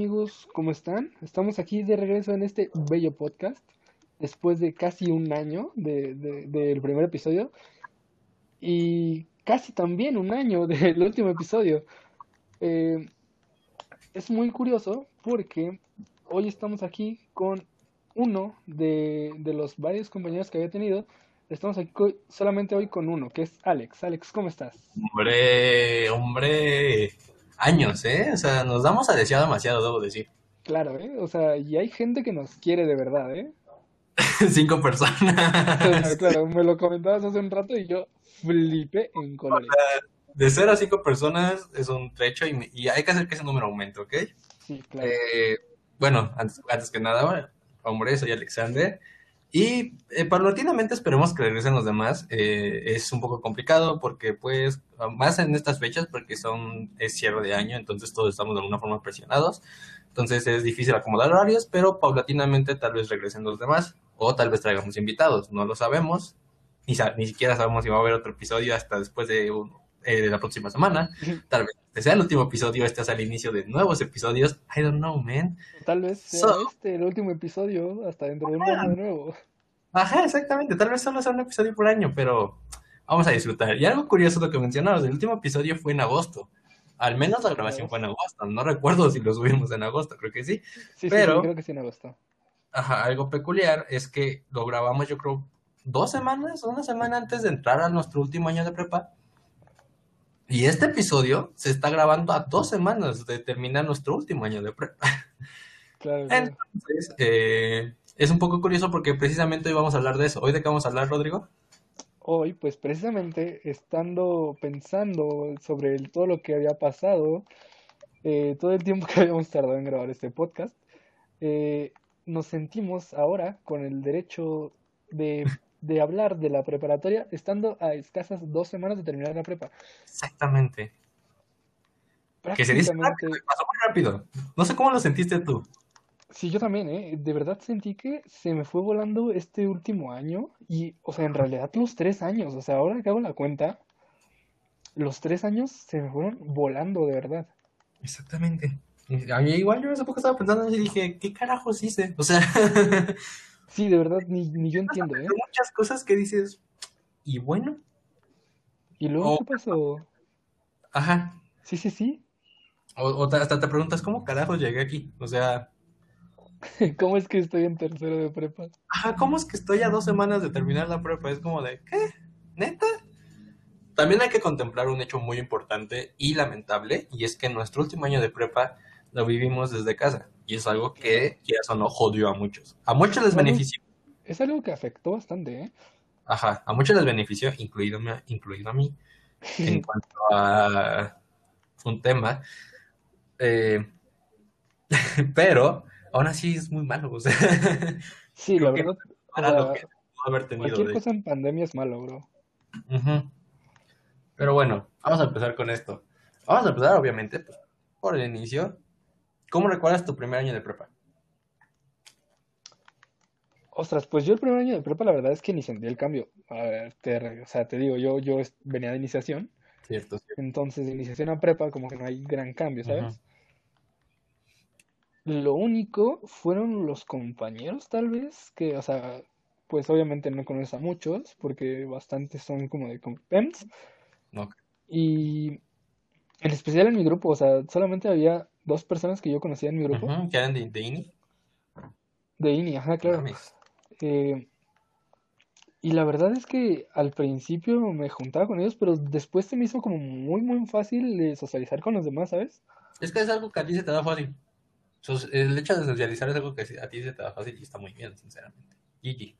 amigos? ¿Cómo están? Estamos aquí de regreso en este bello podcast después de casi un año del de, primer episodio y casi también un año del último episodio. Eh, es muy curioso porque hoy estamos aquí con uno de, de los varios compañeros que había tenido. Estamos aquí solamente hoy con uno, que es Alex. Alex, ¿cómo estás? Hombre, hombre, años, ¿eh? O sea, nos damos a desear demasiado, debo decir. Claro, ¿eh? O sea, y hay gente que nos quiere de verdad, ¿eh? Cinco personas. Claro, me lo comentabas hace un rato y yo flipé en colores. de cero a cinco personas es un trecho y, hay que hacer que ese número aumente, ¿ok? Sí, claro. Eh, bueno, antes, antes que nada, hombre, soy Alexander. Y eh, paulatinamente esperemos que regresen los demás. Eh, es un poco complicado porque, pues, más en estas fechas, porque son es cierre de año, entonces todos estamos de alguna forma presionados. Entonces es difícil acomodar horarios, pero paulatinamente tal vez regresen los demás o tal vez traigamos invitados. No lo sabemos. Ni, ni siquiera sabemos si va a haber otro episodio hasta después de un, eh, de la próxima semana. Tal vez este sea el último episodio, este sea el inicio de nuevos episodios. I don't know, man. Tal vez sea este el último episodio hasta dentro de un año nuevo. Ajá, exactamente. Tal vez solo sea un episodio por año, pero vamos a disfrutar. Y algo curioso lo que mencionabas, el último episodio fue en agosto. Al menos la grabación fue en agosto. No recuerdo si lo subimos en agosto, creo que sí. Sí, pero, sí, creo que sí en agosto. Ajá, algo peculiar es que lo grabamos yo creo dos semanas, una semana antes de entrar a nuestro último año de prepa. Y este episodio se está grabando a dos semanas de terminar nuestro último año de prepa. Claro, Entonces, eh, es un poco curioso porque precisamente hoy vamos a hablar de eso. ¿Hoy de qué vamos a hablar, Rodrigo? Hoy, pues precisamente estando pensando sobre todo lo que había pasado, eh, todo el tiempo que habíamos tardado en grabar este podcast, eh, nos sentimos ahora con el derecho de de hablar de la preparatoria estando a escasas dos semanas de terminar la prepa. Exactamente. Que se dice rápido, pasó muy rápido. No sé cómo lo sentiste tú. Sí, yo también, ¿eh? De verdad sentí que se me fue volando este último año y, o sea, en realidad los tres años, o sea, ahora que hago la cuenta, los tres años se me fueron volando de verdad. Exactamente. A mí igual yo esa época estaba pensando y dije, ¿qué carajos hice? O sea... Sí, de verdad, ni, ni yo entiendo, ¿eh? muchas cosas que dices, ¿y bueno? ¿Y luego qué pasó? Ajá. Sí, sí, sí. O, hasta te preguntas, ¿cómo carajo llegué aquí? O sea... ¿Cómo es que estoy en tercero de prepa? Ajá, ¿cómo es que estoy a dos semanas de terminar la prepa? Es como de, ¿qué? ¿Neta? También hay que contemplar un hecho muy importante y lamentable, y es que nuestro último año de prepa lo vivimos desde casa. Y es algo que, ya o no, jodió a muchos. A muchos les benefició. Es algo que afectó bastante, ¿eh? Ajá, a muchos les benefició, incluido, incluido a mí, en cuanto a un tema. Eh, pero, aún así es muy malo. O sea, sí, la verdad. cualquier cosa en pandemia es malo, bro. Pero bueno, vamos a empezar con esto. Vamos a empezar, obviamente, pues, por el inicio. ¿Cómo recuerdas tu primer año de prepa? Ostras, pues yo el primer año de prepa la verdad es que ni sentí el cambio. A ver, te, o sea, te digo, yo, yo venía de iniciación. Cierto, cierto. Entonces, de iniciación a prepa como que no hay gran cambio, ¿sabes? Lo único fueron los compañeros, tal vez, que, o sea, pues obviamente no conoces a muchos, porque bastantes son como de PEMS. Y en especial en mi grupo, o sea, solamente había dos personas que yo conocía en mi grupo. ¿Que eran de, INI? De INI, ajá, claro. Eh, y la verdad es que al principio me juntaba con ellos, pero después se me hizo como muy, muy fácil socializar con los demás, ¿sabes? Es que es algo que a ti se te da fácil. El hecho de socializar es algo que a ti se te da fácil y está muy bien, sinceramente. GG.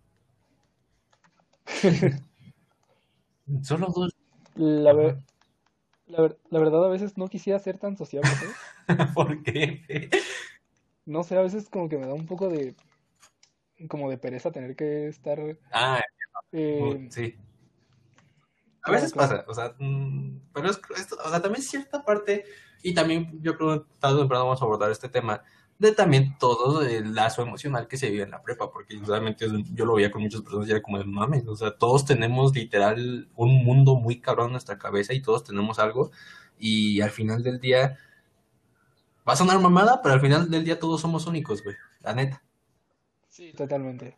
Solo dos. La, la, la, verdad, a veces no quisiera ser tan sociable, ¿sabes? ¿Por qué? No sé, a veces como que me da un poco de. como de pereza tener que estar. Ah, eh, sí. A veces pasa, o sea, mm, pero es, o sea, también cierta parte, y también yo creo que tarde o temprano vamos a abordar este tema, de también todo el lazo emocional que se vive en la prepa, porque realmente yo lo veía con muchas personas y era como de mames, o sea, todos tenemos literal un mundo muy cabrón en nuestra cabeza y todos tenemos algo y al final del día Va a sonar mamada, pero al final del día todos somos únicos, güey. La neta. Sí, totalmente.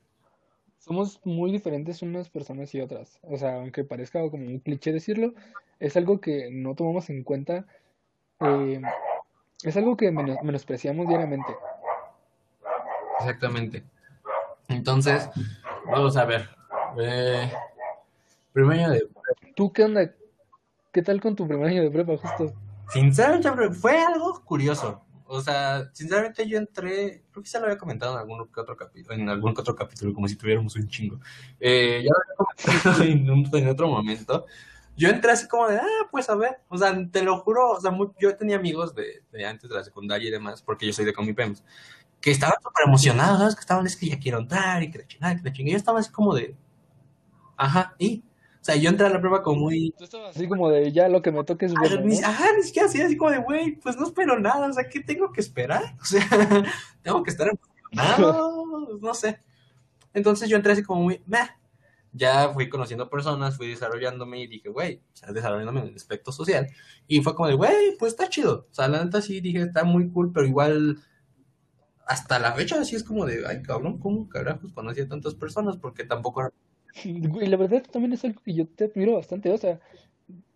Somos muy diferentes unas personas y otras. O sea, aunque parezca como un cliché decirlo, es algo que no tomamos en cuenta. eh, es algo que menos- menospreciamos diariamente. Exactamente. Entonces, vamos a ver. Eh, primer año de ¿Tú qué onda? ¿Qué tal con tu primer año de prepa, justo? Sinceramente, fue algo curioso. O sea, sinceramente yo entré, creo que ya lo había comentado en algún que otro capítulo, en algún otro capítulo, como si tuviéramos un chingo. Eh, ya lo había comentado en, un- en otro momento. Yo entré así como de, ah, pues a ver, o sea, te lo juro, o sea, muy- yo tenía amigos de, de antes de la secundaria y demás, porque yo soy de Comipems, que estaban súper emocionados, ¿sabes? Que estaban, es que ya quiero entrar y que la chingada, que la chingada. Yo estaba así como de, ajá, y, o sea, yo entré a la prueba como muy, Tú estabas así como de ya lo que me toque es Ah, bueno, ni, ¿no? ajá, ni siquiera así, así como de, güey, pues no espero nada, o sea, ¿qué tengo que esperar? O sea, tengo que estar emocionado, no sé. Entonces yo entré así como muy, meh. Ya fui conociendo personas, fui desarrollándome y dije, güey, o sea, desarrollándome en el aspecto social. Y fue como de, güey, pues está chido. O sea, la neta sí dije, está muy cool, pero igual hasta la fecha así es como de, ay, cabrón, ¿cómo carajos conocí a tantas personas? Porque tampoco Güey, la verdad también es algo que yo te admiro bastante. O sea,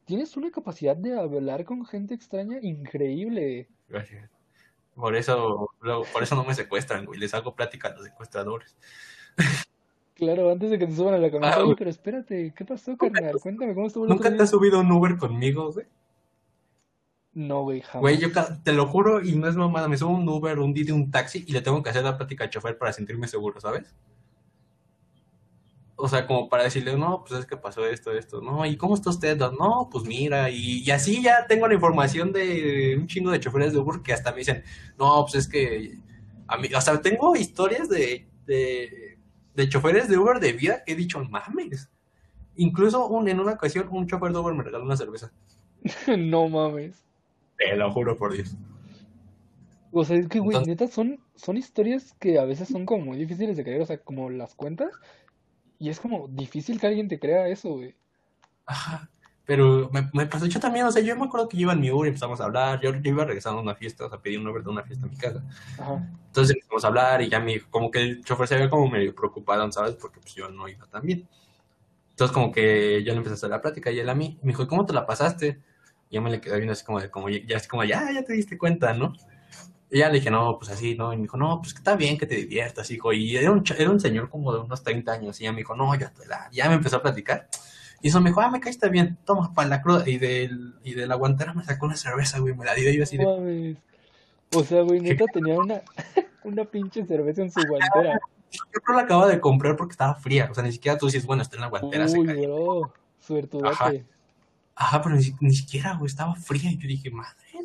tienes una capacidad de hablar con gente extraña increíble. Gracias. Por eso, por eso no me secuestran, güey. Les hago plática a los secuestradores. Claro, antes de que te suban a la camioneta, Ah, pero espérate, ¿qué pasó, carnal? Cuéntame cómo estuvo el ¿Nunca te has subido un Uber conmigo, güey? No, güey, Güey, yo jamás. te lo juro y no es mamada. Me subo un Uber, un Didi, un taxi y le tengo que hacer la plática al chofer para sentirme seguro, ¿sabes? O sea, como para decirle, no, pues es que pasó esto, esto, no, ¿y cómo está usted? No, pues mira, y, y así ya tengo la información de un chingo de choferes de Uber que hasta me dicen, no, pues es que, a mí, o sea, tengo historias de, de, de choferes de Uber de vida que he dicho, mames. Incluso un, en una ocasión un chofer de Uber me regaló una cerveza. No mames. Te lo juro por Dios. O sea, es que, güey, Entonces, neta, son, son historias que a veces son como muy difíciles de creer. O sea, como las cuentas. Y es como difícil que alguien te crea eso, güey. ajá. Pero me, me pasó yo también, o sea, yo me acuerdo que yo iba en mi Uber y empezamos a hablar. Yo, yo iba regresando a una fiesta, o sea, pedí un Uber de una fiesta en mi casa. Ajá. Entonces empezamos a hablar y ya me dijo, como que el chofer se veía como medio preocupado, ¿sabes? Porque pues yo no iba tan bien. Entonces como que yo le empecé a hacer la plática y él a mí. Me dijo, ¿y cómo te la pasaste? Y yo me le quedé viendo así como de, como, ya, así como, ya, ya te diste cuenta, ¿no? Y ya le dije, no, pues así, ¿no? Y me dijo, no, pues que está bien que te diviertas, hijo. Y era un, era un señor como de unos 30 años. Y ya me dijo, no, ya, te la... ya me empezó a platicar. Y eso me dijo, ah, me caíste bien, toma, para la cruda. Y, del, y de la guantera me sacó una cerveza, güey, me la dio y yo así de, mames. O sea, güey, neta tenía una, una pinche cerveza en su guantera. yo creo la acaba de comprar porque estaba fría. O sea, ni siquiera tú dices, bueno, está en la guantera, Uy, bro. Ajá. Suertudote. Ajá, pero ni, ni siquiera, güey, estaba fría. Y yo dije, madres,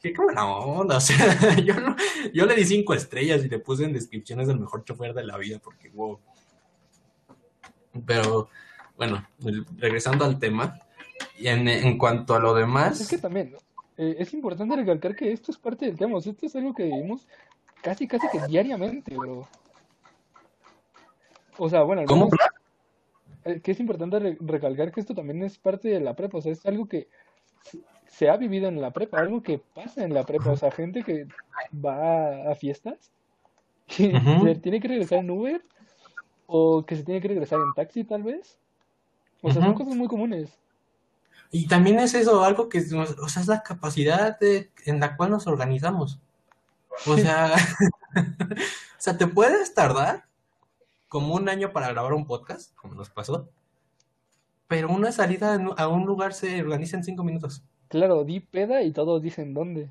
qué buena onda. O sea, yo, no- yo le di cinco estrellas y le puse en descripciones del mejor chofer de la vida porque, wow. Pero, bueno, el- regresando al tema, y en, en cuanto a lo Es que demás, también, eh, es importante recalcar que esto es parte del tema. O sea, esto es algo que vivimos casi, casi que diariamente, bro. O sea, bueno, ¿cómo? eh, que es importante re- recalcar que esto también es parte de la prepa. O sea, es algo que se ha vivido en la prepa, algo que pasa en la prepa. O sea, gente que va a fiestas y Ujú. se tiene que regresar en Uber o que se tiene que regresar en taxi, tal vez. O sea, son cosas muy comunes. Y también es eso, algo que, o sea, es la capacidad de- en la cual nos organizamos. O sea, o sea, te puedes tardar como un año para grabar un podcast, como nos pasó, pero una salida a un lugar se organiza en cinco minutos. Claro, di peda y todos dicen dónde.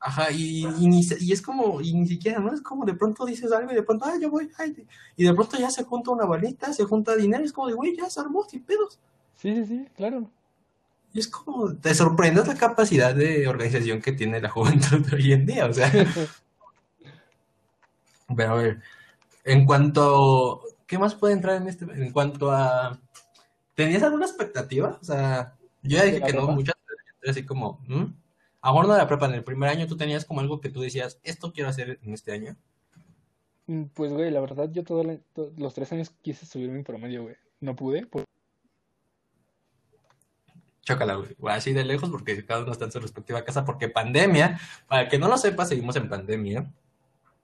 Ajá, y, y, ni y es como, y ni siquiera, ¿no? Es como de pronto dices algo y de pronto, ah, yo voy, ay, y de pronto ya se junta una balita, se junta dinero, es como de, güey, ya se armó sin pedos. Sí, sí, sí, claro. Y es como, te sorprendes la capacidad de organización que tiene la juventud de hoy en día, o sea. Pero a ver, en cuanto, ¿qué más puede entrar en este? En cuanto a, ¿tenías alguna expectativa? O sea, yo ya ¿De dije que no, muchas así como, ¿hmm? Ahora no de la prepa, en el primer año tú tenías como algo que tú decías, esto quiero hacer en este año. Mm, Pues, güey, la verdad, yo todos los tres años quise subir mi promedio, güey. No pude. por- chócala, güey. Así de lejos porque cada uno está en su respectiva casa. Porque pandemia, para que no lo sepa, seguimos en pandemia.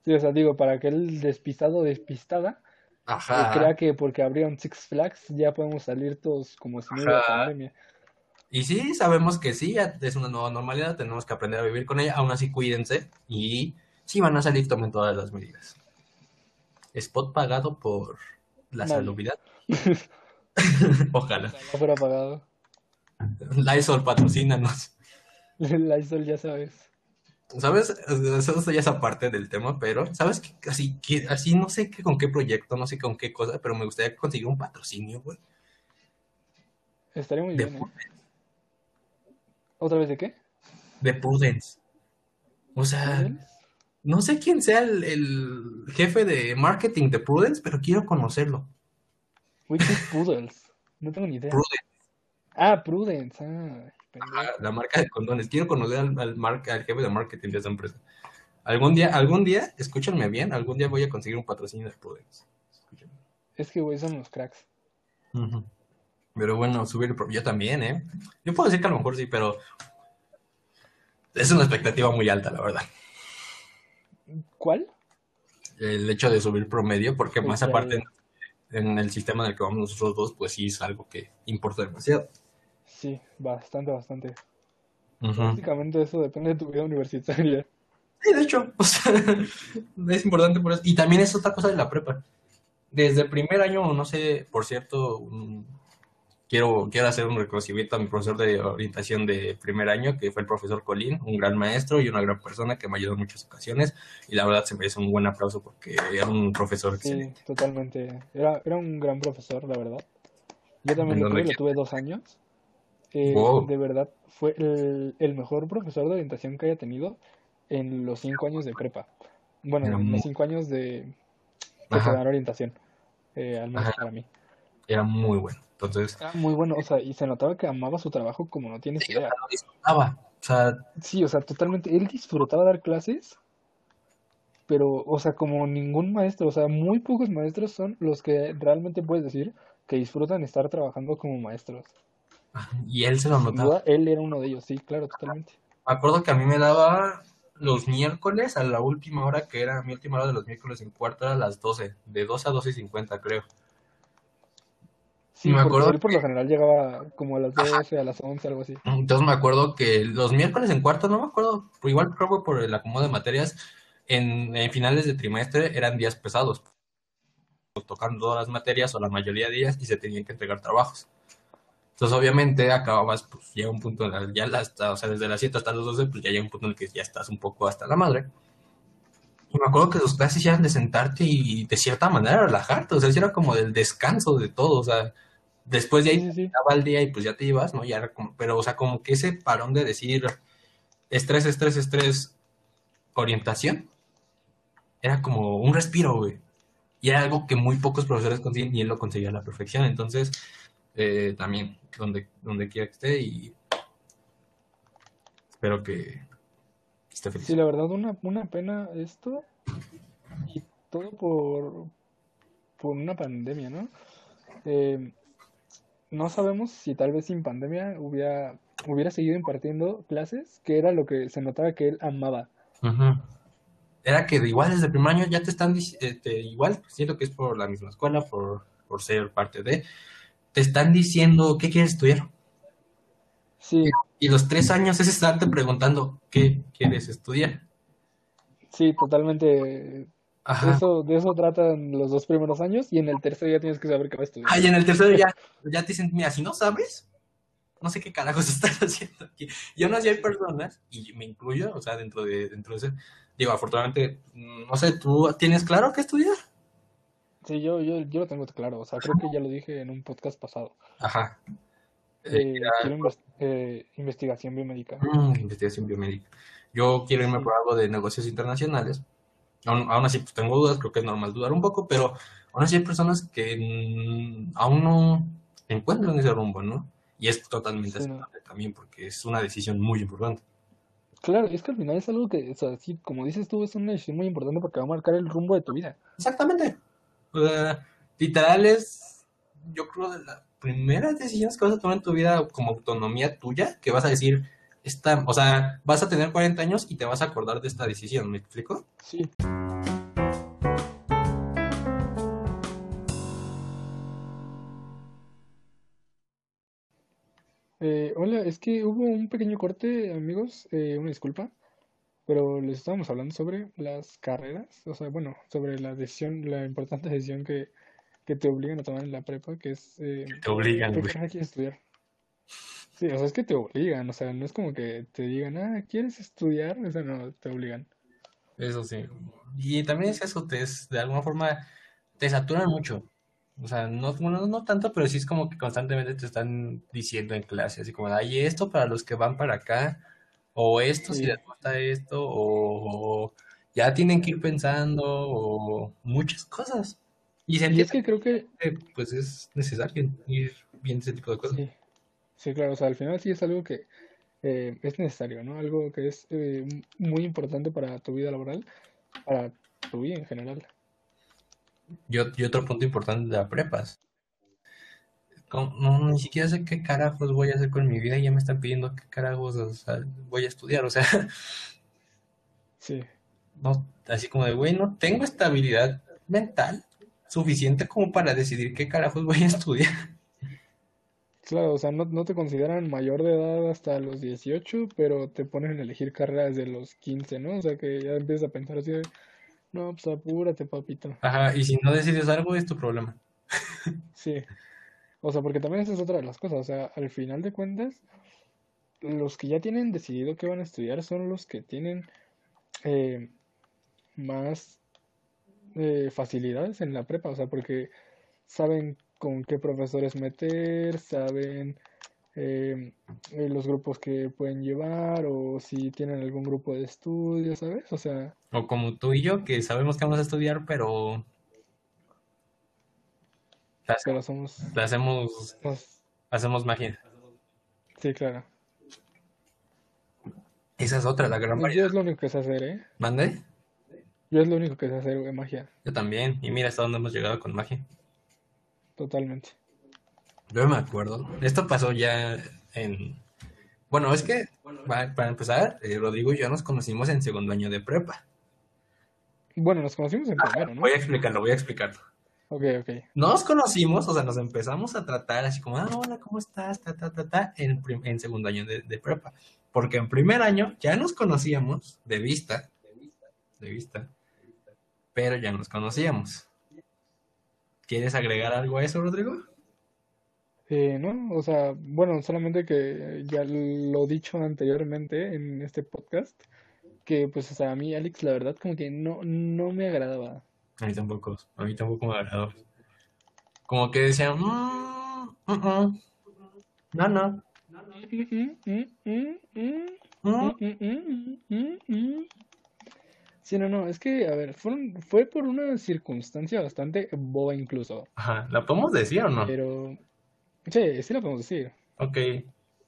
Sí, o sea, digo, para que el despistado despistada Ajá. crea que porque abrieron Six Flags ya podemos salir todos como si no hubiera pandemia. Y sí, sabemos que sí, es una nueva normalidad, tenemos que aprender a vivir con ella. Aún así, cuídense. Y si van a salir, tomen todas las medidas. Spot pagado por la Nadie. salubridad. Ojalá. Fuera pagado. Lysol, patrocínanos. La Isol, ya sabes. ¿Sabes? Eso ya es aparte del tema, pero ¿sabes qué? Así, que, así no sé qué, con qué proyecto, no sé con qué cosa, pero me gustaría conseguir un patrocinio, güey. Estaría muy De, bien, ¿eh? ¿Otra vez de qué? de Prudence. O sea, no sé quién sea el, el jefe de marketing de Prudence, pero quiero conocerlo. Which is Poodles. No tengo ni idea. Prudence, Ah, Prudence. Ah, ah, la marca de condones. Quiero conocer al, al, marca, al jefe de marketing de esa empresa. Algún día, algún día, escúchenme bien, algún día voy a conseguir un patrocinio de Prudence. Escúchenme. Es que, güey, son los cracks. Ujú. Pero bueno, subir el pro- yo también, ¿eh? Yo puedo decir que a lo mejor sí, pero es una expectativa muy alta, la verdad. ¿Cuál? El hecho de subir promedio, porque más aparte en, en el sistema en el que vamos nosotros dos, pues sí es algo que importa demasiado. Sí, bastante, bastante. Básicamente eso depende de tu vida universitaria. Sí, de hecho, o sea, es importante por eso. Y también es otra cosa de la prepa. Desde el primer año, no sé, por cierto, un- quiero, quiero hacer un reconocimiento a mi profesor de orientación de primer año, que fue el profesor Colín, un gran maestro y una gran persona que me ayudó en muchas ocasiones. Y la verdad se merece un buen aplauso porque era un profesor Sí, excelente. totalmente. Era, era un gran profesor, la verdad. Yo también ¿En lo tuve, lo qué? tuve dos años. Eh, Wow. de verdad, fue el, el mejor profesor de orientación que haya tenido en los cinco años de prepa. Bueno, en muy- los cinco años de dan orientación, eh, al menos Ajá. para mí. Era muy bueno. Entonces, Era muy bueno, o sea, y se notaba que amaba su trabajo como no tienes sí, idea. lo disfrutaba. O sea, Sí, o sea, totalmente. Él disfrutaba dar clases, pero, o sea, como ningún maestro, o sea, muy pocos maestros son los que realmente puedes decir que disfrutan estar trabajando como maestros. y él se lo notaba. duda, él era uno de ellos, sí, claro, totalmente. Me acuerdo que a mí me daba los miércoles a la última hora, que era mi última hora de los miércoles en cuarto, era a las 12, de 12 a 12 y 50, creo. Sí, Me acuerdo él por lo general llegaba como a las 12, a las 11, algo así. Entonces me acuerdo que los miércoles en cuarto, no me acuerdo, igual creo que por el acomodo de materias, en, en finales de trimestre eran días pesados, tocando todas las materias o la mayoría de días y se tenían que entregar trabajos. Entonces obviamente acababas, pues llega un punto, ya las, o sea, desde las 7 hasta las 12, pues ya llega un punto en el que ya estás un poco hasta la madre. Y me acuerdo que sus clases eran de sentarte y de cierta manera relajarte, o sea, era como del descanso de todo, o sea, después de ahí Sí, terminaba el día y pues ya te ibas, ¿no? Ya era como, pero, o sea, como que ese parón de decir estrés, estrés, estrés, orientación, era como un respiro, güey. Y era algo que muy pocos profesores consiguen y él lo conseguía a la perfección. Entonces, eh, también, donde, donde quiera que esté y espero que feliz. Sí, la verdad, una, una pena esto y todo por, por una pandemia, ¿no? Eh, no sabemos si tal vez sin pandemia hubiera, hubiera seguido impartiendo clases, que era lo que se notaba que él amaba. Era que igual desde el primer año ya te están diciendo, igual siento que es por la misma escuela, por, por ser parte de, te están diciendo qué quieres estudiar. Sí, Y los tres años es estarte preguntando qué quieres estudiar. sí, totalmente. Ajá. Eso, de eso tratan los dos primeros años y en el tercero ya tienes que saber qué vas a estudiar. Ah, y en el tercero ya, ya te dicen, mira, si no sabes, no sé qué carajos estás haciendo aquí. Y aún así hay personas, y me incluyo, o sea, dentro de, dentro de ese, digo, afortunadamente, mm, no sé, ¿tú tienes claro qué estudiar? Sí, yo, yo, yo lo tengo claro, o sea, creo que ya lo dije en un podcast pasado. Ajá. Eh, Eh, quiero eh, investigación biomédica. Mm, investigación biomédica. Yo quiero irme por algo de negocios internacionales. Aún, aún así, pues tengo dudas, creo que es normal dudar un poco, pero aún así hay personas que mm, aún no encuentran ese rumbo, ¿no? Y es totalmente Sí, no. aceptable también, porque es una decisión muy importante. Claro, es que al final es algo que, o sea, sí, como dices tú, es una decisión muy importante porque va a marcar el rumbo de tu vida. Exactamente. O sea, literal es, yo creo, de la primeras decisiones que vas a tomar en tu vida como autonomía tuya, que vas a decir, esta, o sea, vas a tener 40 años y te vas a acordar de esta decisión, ¿me explico? Sí. Eh, hola, es que hubo un pequeño corte, amigos, eh, una disculpa, pero les estábamos hablando sobre las carreras, o sea, bueno, sobre la decisión, la importante decisión que, que te obligan a tomar en la prepa, que es eh, Te obligan, ¿qué güey. quieres estudiar? Sí, o sea, es que te obligan, o sea, no es como que te digan, ah, ¿quieres estudiar? O sea, no, te obligan. Eso sí. Y también es eso, te es, de alguna forma te saturan mucho. O sea, no, bueno, no tanto, pero sí es como que constantemente te están diciendo en clase, así como, hay esto para los que van para acá, o esto si les gusta esto, o, o ya tienen que ir pensando, o muchas cosas. Y se y es que creo que, pues es necesario ir viendo ese tipo de cosas. sí, sí, claro, o sea, al final sí es algo que eh, es necesario, ¿no? Algo que es eh, muy importante para tu vida laboral, para tu vida en general. Y, y otro punto importante de la prepa es, como- no, ni siquiera sé qué carajos voy a hacer con mi vida y ya me están pidiendo qué carajos, o sea, voy a estudiar, o sea, Sí, no, así como de, güey, no tengo estabilidad mental suficiente como para decidir qué carajos voy a estudiar. claro, o sea, no, no te consideran mayor de edad hasta los 18, pero te ponen a elegir carreras desde los 15, ¿no? O sea, que ya empiezas a pensar así de, no, pues apúrate, papito. Ajá, y si no decides algo es tu problema. Sí, o sea, porque también esa es otra de las cosas, o sea, al final de cuentas, los que ya tienen decidido qué van a estudiar son los que tienen eh, más eh, facilidades en la prepa, o sea, porque saben con qué profesores meter, saben eh, eh, los grupos que pueden llevar o si tienen algún grupo de estudio, ¿sabes? O sea, O como tú y yo, que sabemos que vamos a estudiar, pero la pero hacemos, somos, la hacemos, hacemos magia. sí, claro. Esa es otra, la gran Yo variedad. es lo único que sé hacer, ¿eh? ¿Mande? Yo es lo único que sé hacer, güey, magia, Yo también. Y mira hasta dónde hemos llegado con magia. totalmente. Yo me acuerdo. Esto pasó ya en... Bueno, es que, pa- para empezar, eh, Rodrigo y yo nos conocimos en segundo año de prepa. Bueno, nos conocimos en primero, Voy ¿no? a explicarlo, voy a explicarlo. Ok, ok. Nos conocimos, o sea, nos empezamos a tratar así como, ah, hola, ¿cómo estás? Ta, ta, ta, ta, en, en segundo año de, de prepa. Porque en primer año ya nos conocíamos de vista, de vista, pero ya nos conocíamos. ¿Quieres agregar algo a eso, Rodrigo? Eh, no, o sea, bueno, solamente que ya lo dicho anteriormente en este podcast, que pues, o sea, a mí Alex, la verdad, como que no, no me agradaba. A mí tampoco, a mí tampoco me agradó. Como que decían, "Mm, mm, mm, no, no, Sí, no, no, es que, a ver, fueron, fue por una circunstancia bastante boba incluso, Ajá, ¿la podemos decir o no? pero sí, sí lo podemos decir. Ok,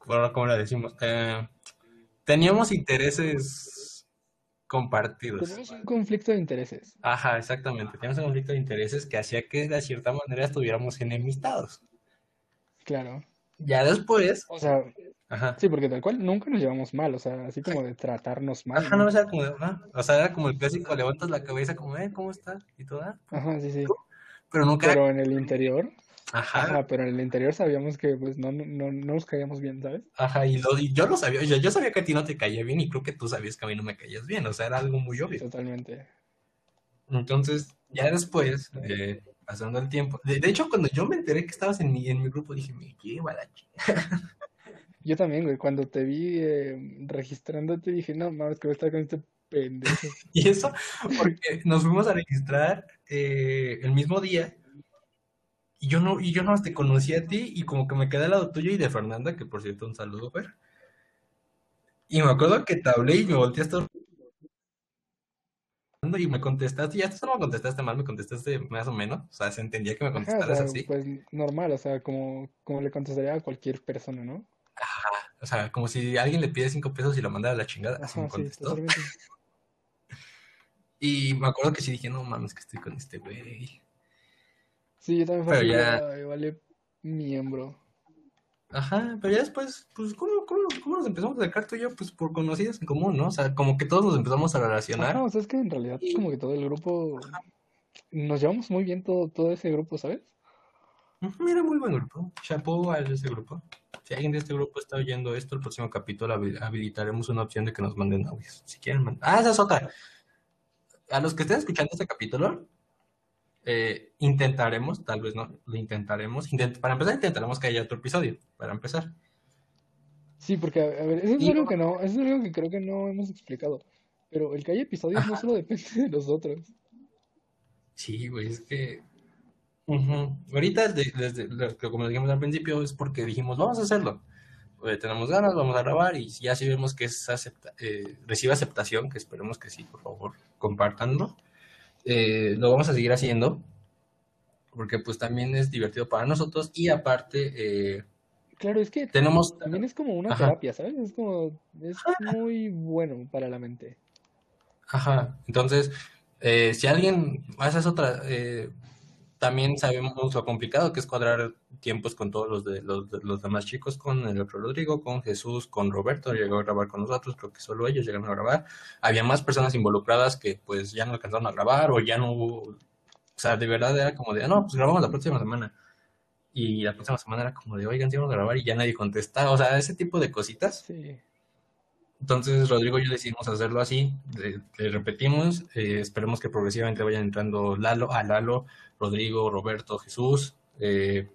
bueno, ¿cómo la decimos? Eh, teníamos intereses compartidos. Tenemos un conflicto de intereses, Ajá, exactamente. Teníamos un conflicto de intereses que hacía que de cierta manera estuviéramos enemistados. claro. Ya después, O sea, ajá, sí, porque tal cual nunca nos llevamos mal, o sea, así como de tratarnos mal, ajá, no, o sea, como, de, ah, o sea, era como el clásico, levantas la cabeza como, eh, ¿cómo estás? Y todo, ah, Ajá, sí, sí. pero nunca Pero en el interior, ajá, ajá, pero en el interior sabíamos que pues no, no, no no nos caíamos bien, ¿sabes? ajá, y, lo, y yo lo sabía, yo, yo sabía que a ti no te caía bien y creo que tú sabías que a mí no me caías bien, o sea, era algo muy obvio. Totalmente. Entonces, ya después, eh, pasando el tiempo, de, de hecho, cuando yo me enteré que estabas en mi, en mi grupo, dije, me lleva la ch-". Yo también, güey, cuando te vi eh, registrándote dije, no, mames, que voy a estar con este pendejo. Y eso porque nos fuimos a registrar eh, el mismo día y yo no, y yo no te conocí a ti y como que me quedé al lado tuyo y de Fernanda, que por cierto un saludo, Fer. Y me acuerdo que te hablé y me volteaste y me contestaste, y hasta no me contestaste mal, me contestaste más o menos, o sea, se entendía que me Ajá, o contestaras sea, así. pues normal, o sea, como, como le contestaría a cualquier persona, ¿no? Ajá, o sea, como si alguien le pide cinco pesos y lo mandara a la chingada, así me Ajá, sí, contestó. Y me acuerdo que sí dije, no mames, que estoy con este güey. Sí, yo también fue ya, "Ay, vale miembro. Ajá, pero ya después, pues, ¿cómo, cómo, cómo nos empezamos a acercar tú y yo? Pues por conocidos en común, ¿no? O sea, como que todos nos empezamos a relacionar. Ajá, o sea, es que en realidad como que todo el grupo, nos llevamos muy bien todo, todo ese grupo, ¿sabes? Era muy buen grupo. Chapeau a ese grupo. Si alguien de este grupo está oyendo esto, el próximo capítulo habi- habilitaremos una opción de que nos manden audios. Si quieren mandar. Ah, esa es otra. A los que estén escuchando este capítulo, eh, intentaremos, tal vez no, lo intentaremos. intent- para empezar, intentaremos que haya otro episodio. Para empezar. Sí, porque, a, ver, eso es Y- algo que no, eso es algo que creo que no hemos explicado. Pero el que haya episodios no solo depende de nosotros. Sí, güey, es que. Ahorita, de- desde, lo que como dijimos al principio, es porque dijimos, vamos a hacerlo. Eh, tenemos ganas, vamos a grabar y ya si vemos que es acepta, eh, recibe aceptación, que esperemos que sí, por favor, compártanlo. Eh, lo vamos a seguir haciendo porque pues también es divertido para nosotros y aparte eh, Claro, es que tenemos... también es como una Ajá. terapia, ¿sabes? Es como, es muy bueno para la mente. Ajá, entonces, eh, si alguien, esa es otra, eh, también sabemos lo complicado que es cuadrar tiempos con todos los de los, los demás chicos, con el otro Rodrigo, con Jesús, con Roberto, llegó a grabar con nosotros, creo que solo ellos llegaron a grabar. Había más personas involucradas que pues ya no alcanzaron a grabar o ya no hubo, o sea, de verdad era como de, ah, no, pues grabamos la próxima semana. Y la próxima semana era como de, oigan, sí vamos a grabar y ya nadie contesta, o sea, ese tipo de cositas. Sí. Entonces, Rodrigo y yo decidimos hacerlo así. Le, le repetimos. eh, esperemos que progresivamente vayan entrando Lalo, a Lalo, Rodrigo, Roberto, Jesús. eh,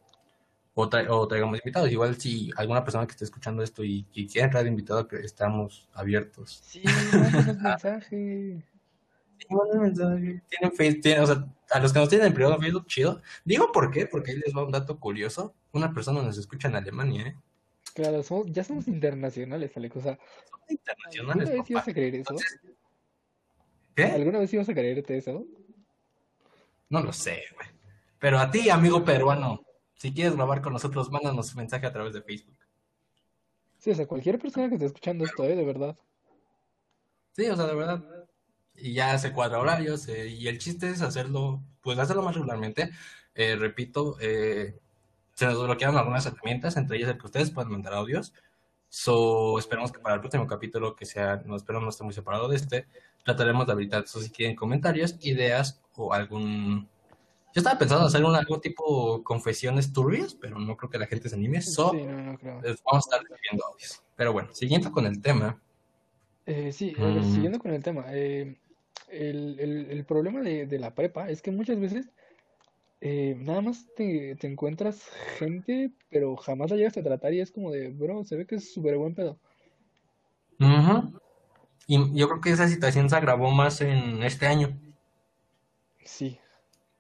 o, tra- o traigamos invitados. Igual, si alguna persona que esté escuchando esto y, y quiere entrar de invitado, que estamos abiertos. Sí, mensaje. Sí, manden mensaje. Tienen Facebook, tienen- o sea, a los que nos tienen en privado en Facebook, chido. Digo por qué, porque ahí les va un dato curioso. Una persona nos escucha en Alemania, ¿eh? Claro, somos, ya somos internacionales, Alex. O sea, ¿alguna internacionales, vez ibas a creer eso? ¿Qué? ¿Alguna vez ibas a creerte eso? No lo sé, güey. Pero a ti, amigo peruano, si quieres grabar con nosotros, mándanos un mensaje a través de Facebook. Sí, o sea, cualquier persona que esté escuchando esto, ¿eh? De verdad. Sí, o sea, de verdad. Y ya se cuadra horarios, eh, y el chiste es hacerlo, pues hacerlo más regularmente. Eh, repito, eh, se nos bloquearon algunas herramientas, entre ellas el que ustedes puedan mandar audios. So, esperemos que para el próximo capítulo, que sea, no espero no esté muy separado de este, trataremos de habilitar eso si quieren comentarios, ideas o algún... Yo estaba pensando hacer un algo tipo confesiones turbias, pero no creo que la gente se anime. So, Sí, no, no creo. vamos a estar recibiendo audios. Pero bueno, siguiendo con el tema, Eh, sí, ver, Mm. siguiendo con el tema, eh, el, el- el problema de, de la prepa es que muchas veces eh, nada más te, te encuentras gente, pero jamás la llegas a tratar y es como de, bro, se ve que es súper buen pedo. Ujú. Y yo creo que esa situación se agravó más en este año. Sí,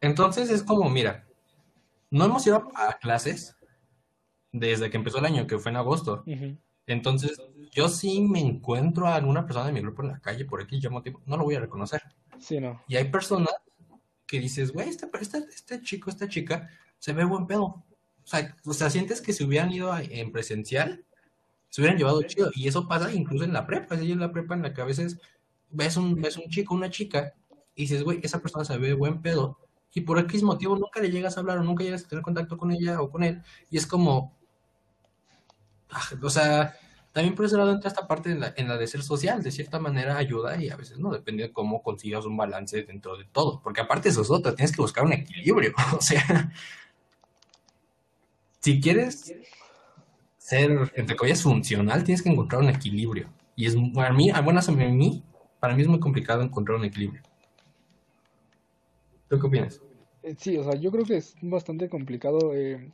Entonces es como, mira, no hemos ido a clases desde que empezó el año, que fue en agosto. Entonces, yo sí me encuentro a alguna persona de mi grupo en la calle por aquí, yo motivo, no lo voy a reconocer. Sí, no. Y hay personas que dices, güey, este, este, este chico, esta chica, se ve buen pedo. O sea, o sea, sientes que si hubieran ido en presencial, se hubieran llevado chido. Y eso pasa incluso en la prepa. Es en la prepa en la que a veces ves un, ves un chico, una chica, y dices, güey, esa persona se ve buen pedo. Y por X motivo nunca le llegas a hablar o nunca llegas a tener contacto con ella o con él. Y es como, ah, o sea, también por ese lado entra esta parte en la, en la de ser social, de cierta manera ayuda y a veces no, depende de cómo consigas un balance dentro de todo, porque aparte eso es otra, tienes que buscar un equilibrio, o sea, si quieres ser, entre comillas, funcional, tienes que encontrar un equilibrio, y es, para mí, a buenas a mí, para mí es muy complicado encontrar un equilibrio. ¿Tú qué opinas? Eh, Sí, o sea, yo creo que es bastante complicado eh,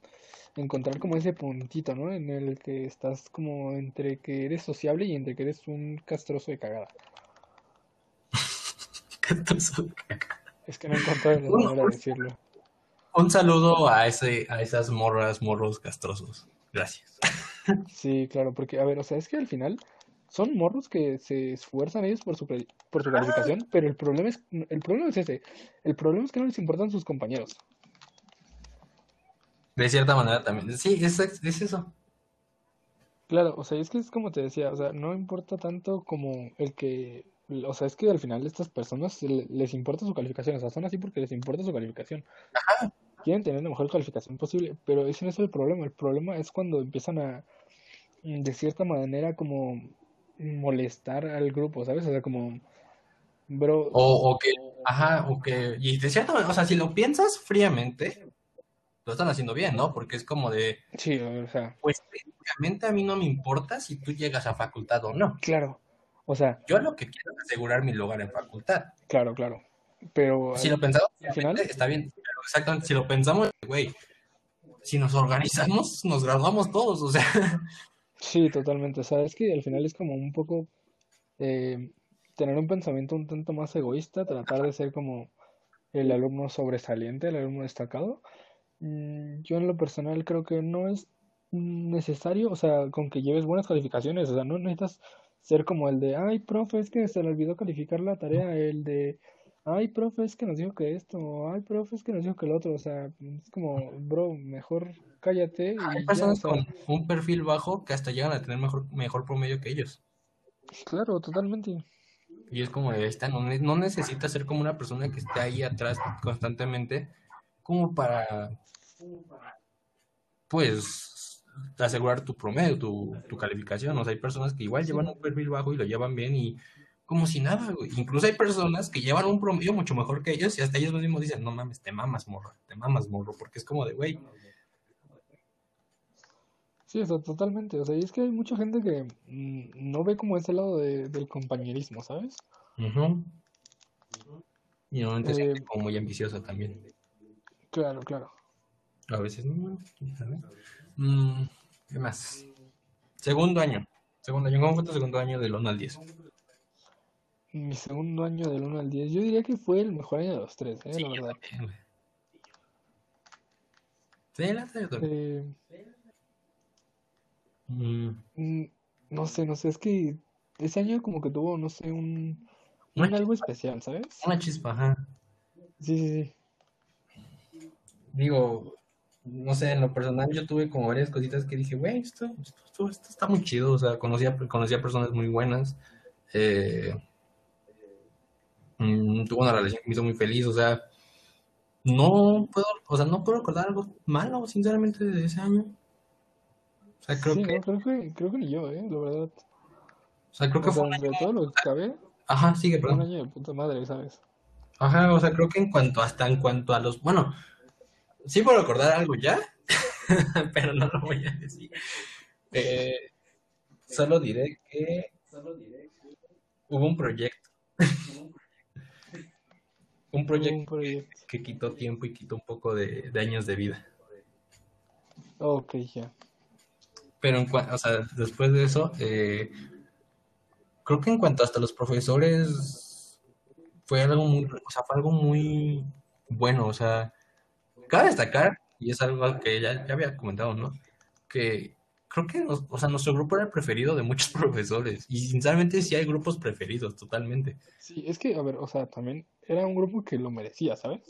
encontrar como ese puntito, ¿no? En el que estás como entre que eres sociable y entre que eres un castroso de cagada. Es que no encontré la manera de decirlo. Un saludo a, ese, a esas morras, morros castrosos. Gracias. Sí, claro, porque, a ver, o sea, es que al final son morros que se esfuerzan ellos por su, por su calificación, pero el problema es, el problema es ese. El problema es que no les importan sus compañeros. De cierta manera también. Sí, es, es eso. Claro, o sea, es que es como te decía, o sea, no importa tanto como el que, o sea, es que al final estas personas le- les importa su calificación, o sea, son así porque les importa su calificación. quieren tener la mejor calificación posible, pero ese no es el problema. El problema es cuando empiezan a, de cierta manera, como molestar al grupo, ¿sabes? O sea, como, bro, O, o que, ajá, o que, y de cierta manera, o sea, si lo piensas fríamente, lo están haciendo bien, ¿no? Porque es como de, sí, o sea, pues técnicamente a mí no me importa si tú llegas a facultad o no. claro, o sea, Yo lo que quiero es asegurar mi lugar en facultad. claro, claro, pero Si lo pensamos al final, está bien, pero exactamente, si lo pensamos, güey, si nos organizamos, nos graduamos todos, o sea, sí, totalmente, o sea, es que al final es como un poco eh, tener un pensamiento un tanto más egoísta, tratar de ser como el alumno sobresaliente, el alumno destacado. Mm, Yo en lo personal creo que no es necesario, o sea, con que lleves buenas calificaciones, o sea, no necesitas ser como el de, ay, profe, es que se le olvidó calificar la tarea, el de, ay, profe, es que nos dijo que esto, ay, profe, es que nos dijo que lo otro, o sea, es como, bro, mejor cállate hay y ya, o personas sea, con un perfil bajo que hasta llegan a tener mejor, mejor promedio que ellos. claro, totalmente. Y es como de esta, no, no necesitas ser como una persona que esté ahí atrás constantemente, como para, pues, asegurar tu promedio, tu, tu calificación. O sea, hay personas que igual llevan un perfil bajo y lo llevan bien y como si nada, güey. Incluso hay personas que llevan un promedio mucho mejor que ellos y hasta ellos mismos dicen, no mames, te mamas, morro, te mamas, morro, porque es como de, güey, Sí, eso, totalmente, o sea, y es que hay mucha gente que mm, no ve como ese lado de- del compañerismo, ¿sabes? ujú. Y normalmente es Eh, gente como muy ambiciosa también. Claro, claro. A veces no. Mm, ¿qué más? Segundo año. Segundo año. ¿Cómo fue tu segundo año del 1 al 10? Mi segundo año del uno al 10, yo diría que fue el mejor año de los tres, eh, Sí, la verdad. Sí. Eh, Mm, mm, no sé, no sé, es que ese año como que tuvo, no sé, un, un algo especial, ¿sabes? una chispa, ajá. Sí, sí, Digo, no sé, en lo personal yo tuve como varias cositas que dije, güey, esto, esto, esto- está muy chido. O sea, conocía, conocía personas muy buenas. Eh, mm, tuve una relación que me hizo muy feliz. O sea, no puedo, o sea, no puedo recordar algo malo, sinceramente, de ese año. O sea, creo Sí, que, no, creo que, creo que ni yo, eh, la verdad. o sea, creo que O fue sea, año, todo lo que cabe, ajá, sigue, fue un perdón. año de puta madre, ¿sabes? Ajá, o sea, creo que en cuanto, hasta en cuanto a los, bueno, sí puedo recordar algo ya, pero no lo voy a decir. Eh, solo diré que hubo un proyecto, un proyecto un proyecto. que quitó tiempo y quitó un poco de, de años de vida. Ok, ya. Pero en o sea, después de eso, eh, creo que en cuanto hasta los profesores fue algo muy, o sea, fue algo muy bueno, o sea, cabe destacar, y es algo que ya, ya había comentado, ¿no? Que creo que, o sea, nuestro grupo era el preferido de muchos profesores, y sinceramente sí hay grupos preferidos, totalmente. Sí, es que, a ver, o sea, también era un grupo que lo merecía, ¿sabes?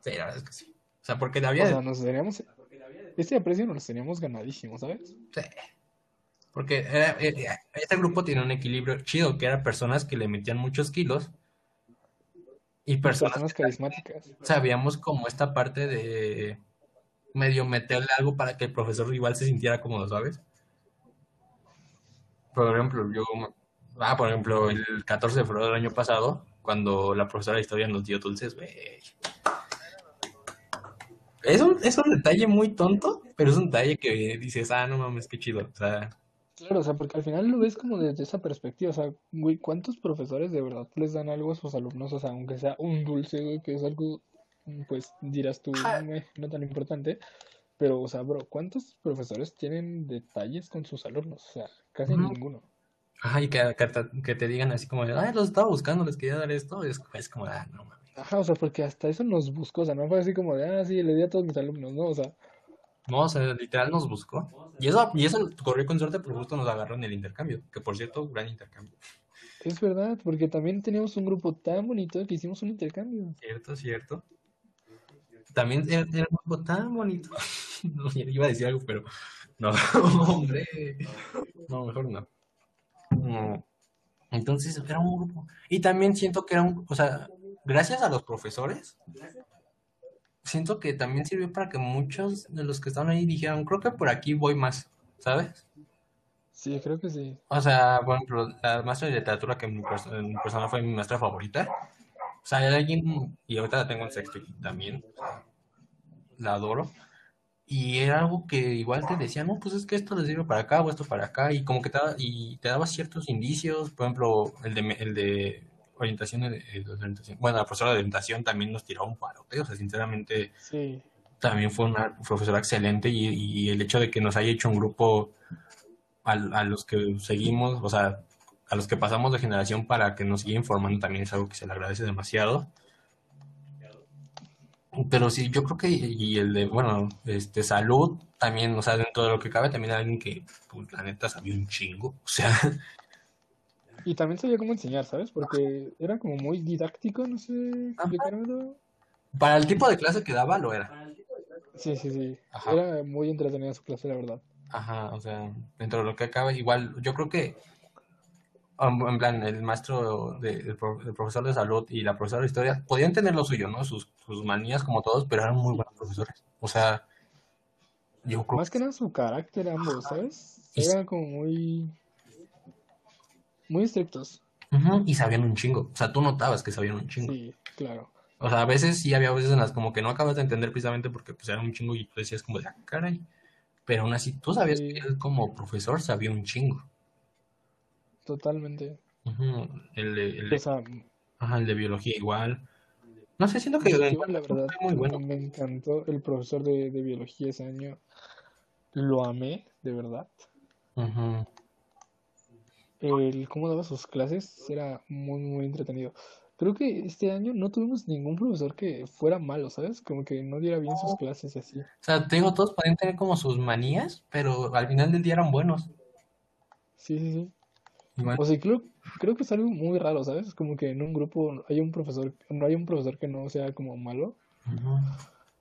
Sí, la verdad es que sí. O sea, porque O había, sea, nos teníamos, este aprecio nos lo teníamos ganadísimo, ¿sabes? sí, porque era- eh, este grupo tiene un equilibrio chido, que eran personas que le metían muchos kilos, y personas carismáticas. sabíamos como esta parte de medio meterle algo para que el profesor igual se sintiera cómodo, ¿sabes? Por ejemplo, yo, ah, por ejemplo, el 14 de febrero del año pasado, cuando la profesora de historia nos dio dulces, güey. Es un, es un detalle muy tonto, pero es un detalle que dices, ah, no mames, qué chido. O sea, Claro, o sea, porque al final lo ves como desde esa perspectiva, o sea, güey, ¿cuántos profesores de verdad les dan algo a sus alumnos? O sea, aunque sea un dulce, güey, que es algo, pues dirás tú, "Meh, no tan importante, pero, o sea, bro, ¿cuántos profesores tienen detalles con sus alumnos? O sea, casi ninguno. ajá, y que, que te, que te digan así como, ah, los estaba buscando, les quería dar esto, es, es como, ah, no mames. Ajá, o sea, porque hasta eso nos buscó, o sea, no fue así como de, ah, sí, le di a todos mis alumnos, ¿no? O sea, No, o sea, literal nos buscó. Y eso, y eso corrió con suerte porque justo nos agarró en el intercambio. Que por cierto, gran intercambio. es verdad, porque también teníamos un grupo tan bonito que hicimos un intercambio. Cierto, cierto. También era, era un grupo tan bonito. No, iba a decir algo, pero no, hombre. No, mejor no. No. Entonces era un grupo. Y también siento que era un, o sea, gracias a los profesores, siento que también sirvió para que muchos de los que estaban ahí dijeran, creo que por aquí voy más, ¿sabes? Sí, creo que sí. O sea, por ejemplo, la maestra de literatura que mi, persona fue mi maestra favorita. O sea, era alguien, y ahorita la tengo en sexto y también, la adoro. Y era algo que igual te decía, no, pues es que esto le sirve para acá o esto para acá. Y como que te, daba- y te daba ciertos indicios. Por ejemplo, el de, el de orientación, el de orientación. Bueno, la profesora de orientación también nos tiró un parote. O sea, sinceramente, Sí, también fue una profesora excelente. Y, y el hecho de que nos haya hecho un grupo a, a los que seguimos, o sea, a los que pasamos de generación para que nos siga informando también es algo que se le agradece demasiado. Pero sí, yo creo que, y el de, bueno, este, salud también, o sea, dentro de lo que cabe, también alguien que, pues, la neta sabía un chingo, o sea, y también sabía cómo enseñar, ¿sabes? Porque era como muy didáctico, no sé para el tipo de clase que daba, lo era. Sí, sí, sí. Ajá. Era muy entretenida su clase, la verdad. Ajá, o sea, dentro de lo que cabe, igual, yo creo que, um, en plan, el maestro, de, el, pro- el profesor de salud y la profesora de historia podían tener lo suyo, ¿no? Sus, sus manías como todos, pero eran muy buenos profesores. O sea, yo creo Más que nada su carácter ambos, ¿sabes? Eran como muy... Muy estrictos. Ujú, y sabían un chingo. O sea, tú notabas que sabían un chingo. Sí, claro. O sea, a veces sí había veces en las como que no acabas de entender precisamente porque pues era un chingo y tú decías como de, ah, caray. Pero aún así, tú sabías Sí. que él como profesor sabía un chingo. Totalmente. El de, el de- O sea, ajá, el de biología igual. No sé, siento que yo en la verdad muy bueno. me encantó el profesor de, de biología ese año. Lo amé, de verdad. Ujú. El cómo daba sus clases era muy, muy entretenido. Creo que este año no tuvimos ningún profesor que fuera malo, ¿sabes? Como que no diera bien sus clases y así. O sea, te digo, todos podían tener como sus manías, pero al final del día eran buenos. Sí, sí, sí. Igual. O sea, creo, creo que es algo muy raro, ¿sabes? Como que en un grupo hay un profesor, no hay un profesor que no sea como malo.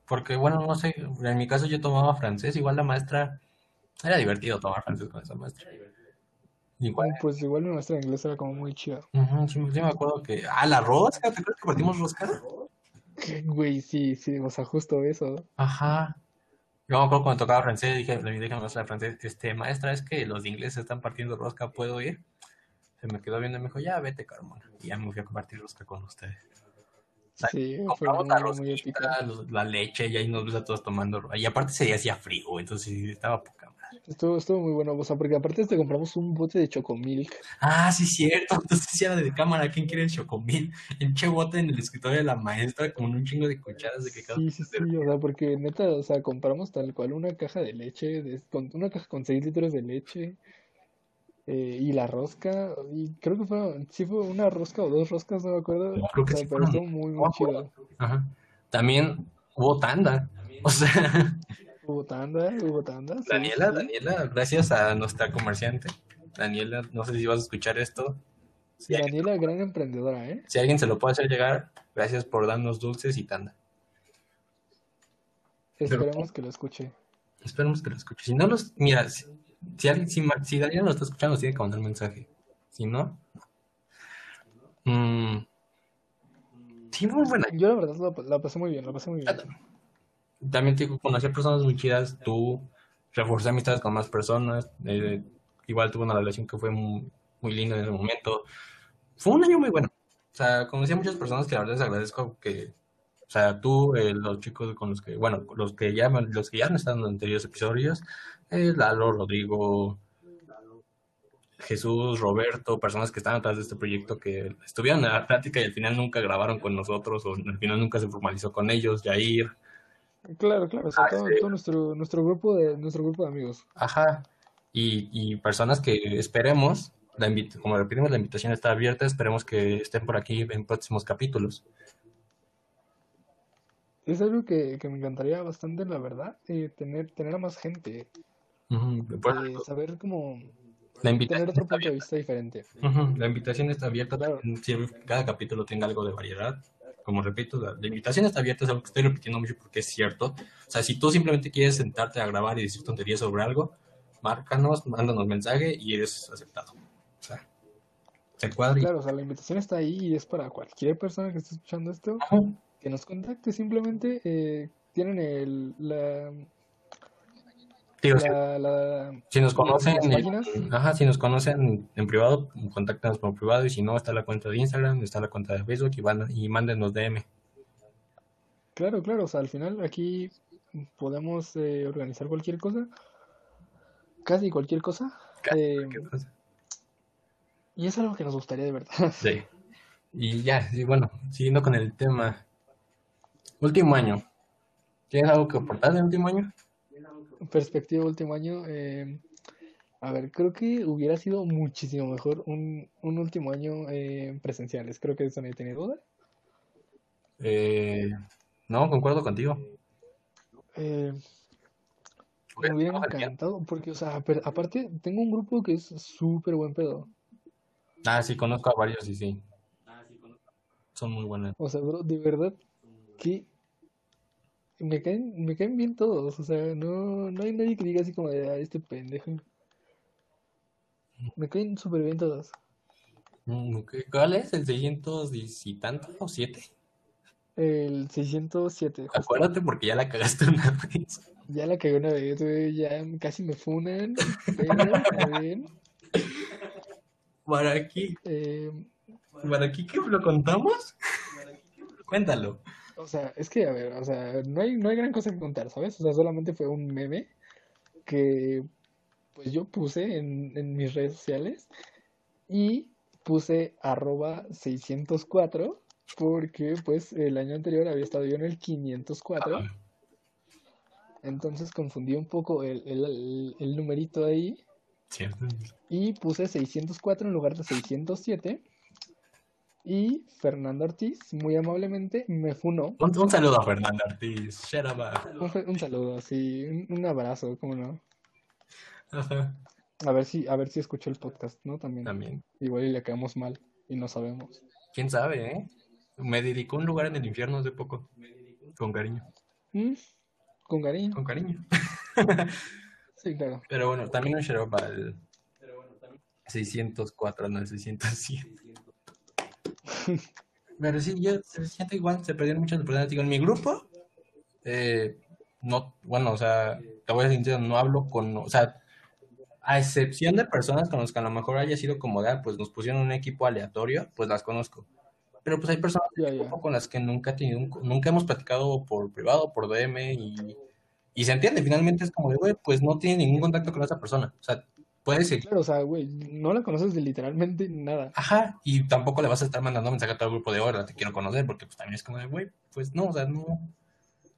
Porque, bueno, no sé, en mi caso yo tomaba francés, igual la maestra, era divertido tomar francés con esa maestra. Igual, Pues igual de inglés era como muy chida. ujú, sí, me acuerdo que, ah, la rosca, ¿te acuerdas que partimos rosca? Güey, sí, sí, o sea, justo eso. Ajá. Yo me acuerdo cuando tocaba francés, dije, le dije a la maestra de francés, este, maestra, es que los inglés están partiendo rosca, ¿puedo ir? Se me quedó viendo y me dijo, ya, vete, Carmona. Y ya me fui a compartir rosca con ustedes. sea, Sí, fue Compramos muy, la rosquita, la leche, y ahí nos ves a todos tomando. Y aparte se hacía frío, entonces estaba poca. Estuvo, estuvo muy bueno, o sea, porque aparte te compramos un bote de chocomilk. Ah, sí, cierto. Entonces era de cámara. ¿Quién quiere el chocomil? El che bote en el escritorio de la maestra con un chingo de cucharas de que cada Sí, sí, sí, o sea, porque neta, o sea, compramos tal cual una caja de leche, de- con, una caja con 6 litros de leche, eh, y la rosca, y creo que fue, sí fue una rosca o dos roscas, no me acuerdo, creo que o sea, sí pero muy, muy chido. Ajá. También hubo tanda. O sea, Hubo tanda, hubo tanda, sí, Daniela, sí. Daniela, gracias a nuestra comerciante. Daniela, no sé si vas a escuchar esto. Si alguien, Daniela, gran emprendedora, ¿eh? si alguien se lo puede hacer llegar, gracias por darnos dulces y tanda. Esperemos que lo escuche. Esperemos que lo escuche. Si no los, mira, si, si alguien, si, Daniela lo está escuchando, nos tiene que mandar un mensaje. Si no, mm, sí, muy buena. Yo la verdad la, la pasé muy bien, la pasé muy bien. También te digo, conocí a personas muy chidas, tú reforcé amistades con más personas, eh, igual tuve una relación que fue muy, muy linda en ese momento. Fue un año muy bueno. O sea, conocí a muchas personas que la verdad les agradezco que, o sea, tú, eh, los chicos con los que, bueno, los que ya, los que ya han estado en anteriores episodios, eh, Lalo, Rodrigo, Jesús, Roberto, personas que están atrás de este proyecto que estuvieron en la plática y al final nunca grabaron con nosotros o al final nunca se formalizó con ellos, Jair, Claro, claro, o sea, Ah, todo, sí. todo nuestro, nuestro grupo de, nuestro grupo de amigos. Ajá. Y, y personas que esperemos, la invit- como repetimos, la invitación está abierta, esperemos que estén por aquí en próximos capítulos. Es algo que, que me encantaría bastante, la verdad, eh, tener, tener a más gente. Por eh, eso, saber cómo la tener invitación otro está punto de abierta. vista diferente. Ujú. La invitación está abierta, Claro. que cada capítulo tenga algo de variedad. Como repito, la, la invitación está abierta, es algo que estoy repitiendo mucho porque es cierto. O sea, si tú simplemente quieres sentarte a grabar y decir tonterías sobre algo, márcanos, mándanos mensaje y eres aceptado. O sea, se cuadra y... Claro, o sea, la invitación está ahí y es para cualquier persona que esté escuchando esto, que nos contacte simplemente, eh, tienen el, la, Digo, si- la, la- si nos conocen, en- ajá, si nos conocen en privado, contáctanos por privado y si no, está la cuenta de Instagram, está la cuenta de Facebook y, van, y mándenos DM. Claro, claro, o sea, al final aquí podemos eh, organizar cualquier cosa, casi cualquier cosa, Casi eh, cualquier cosa. y es algo que nos gustaría de verdad. Sí. Y ya, sí, bueno, siguiendo con el tema. Último año. ¿Tienes algo que aportar del último año? Perspectiva último año, eh, a ver, creo que hubiera sido muchísimo mejor un, un último año eh, presenciales, creo que eso nadie tiene duda. Eh, no, concuerdo contigo. Eh, Porque me hubiera encantado, porque, o sea, pero aparte, tengo un grupo que es súper buen pedo. Ah, sí, conozco a varios y sí. Son muy buenas. O sea, bro, de verdad que me caen, me caen bien todos. O sea, no, no hay nadie que diga así como de, "Ah, este pendejo. Me caen súper bien todos. Mm, ¿Cuál es? ¿El 600 y tanto o 7? El 607, justo. Acuérdate porque ya la cagaste una vez. Ya la cagué una vez, ya casi me funan, pero. ¿Para aquí? Eh, ¿Para aquí que lo contamos? Cuéntalo. O sea, es que, a ver, o sea, no hay, no hay gran cosa que contar, ¿sabes? O sea, solamente fue un meme que, pues yo puse en, en mis redes sociales y puse arroba 604 porque, pues, el año anterior había estado yo en el 504. Ah, Entonces confundí un poco el, el, el- numerito ahí cierto. y puse 604 en lugar de 607. Y Fernando Ortiz, muy amablemente, me funó. Un, un saludo a Fernando Ortiz. Shut up. Un, un saludo, así, un, un abrazo, cómo no. Ajá, A ver si, a ver si escuchó el podcast, ¿no? También. También. Igual y le caemos mal y no sabemos. ¿Quién sabe, eh? Me dedicó un lugar en el infierno hace poco. Con cariño. Mm, Con cariño. Con cariño. Sí, claro. Pero bueno, también un out para el 604, no el 607. Pero sí, yo se siento igual, se perdieron muchas oportunidades. Digo, en mi grupo, eh, no, bueno, o sea, te voy a decir no hablo con, o sea, a excepción de personas con las que a lo mejor haya sido como de, pues nos pusieron un equipo aleatorio, pues las conozco. Pero pues hay personas con las que nunca he tenido un- nunca hemos platicado por privado, por DM y, y se entiende, finalmente es como de, güey, pues no tiene ningún contacto con esa persona. O sea, puede ser, Claro, o sea, güey, no la conoces de literalmente nada. ajá, y tampoco le vas a estar mandando mensaje a todo el grupo de hola, te quiero conocer, porque pues también es como de, güey, pues no, o sea, no.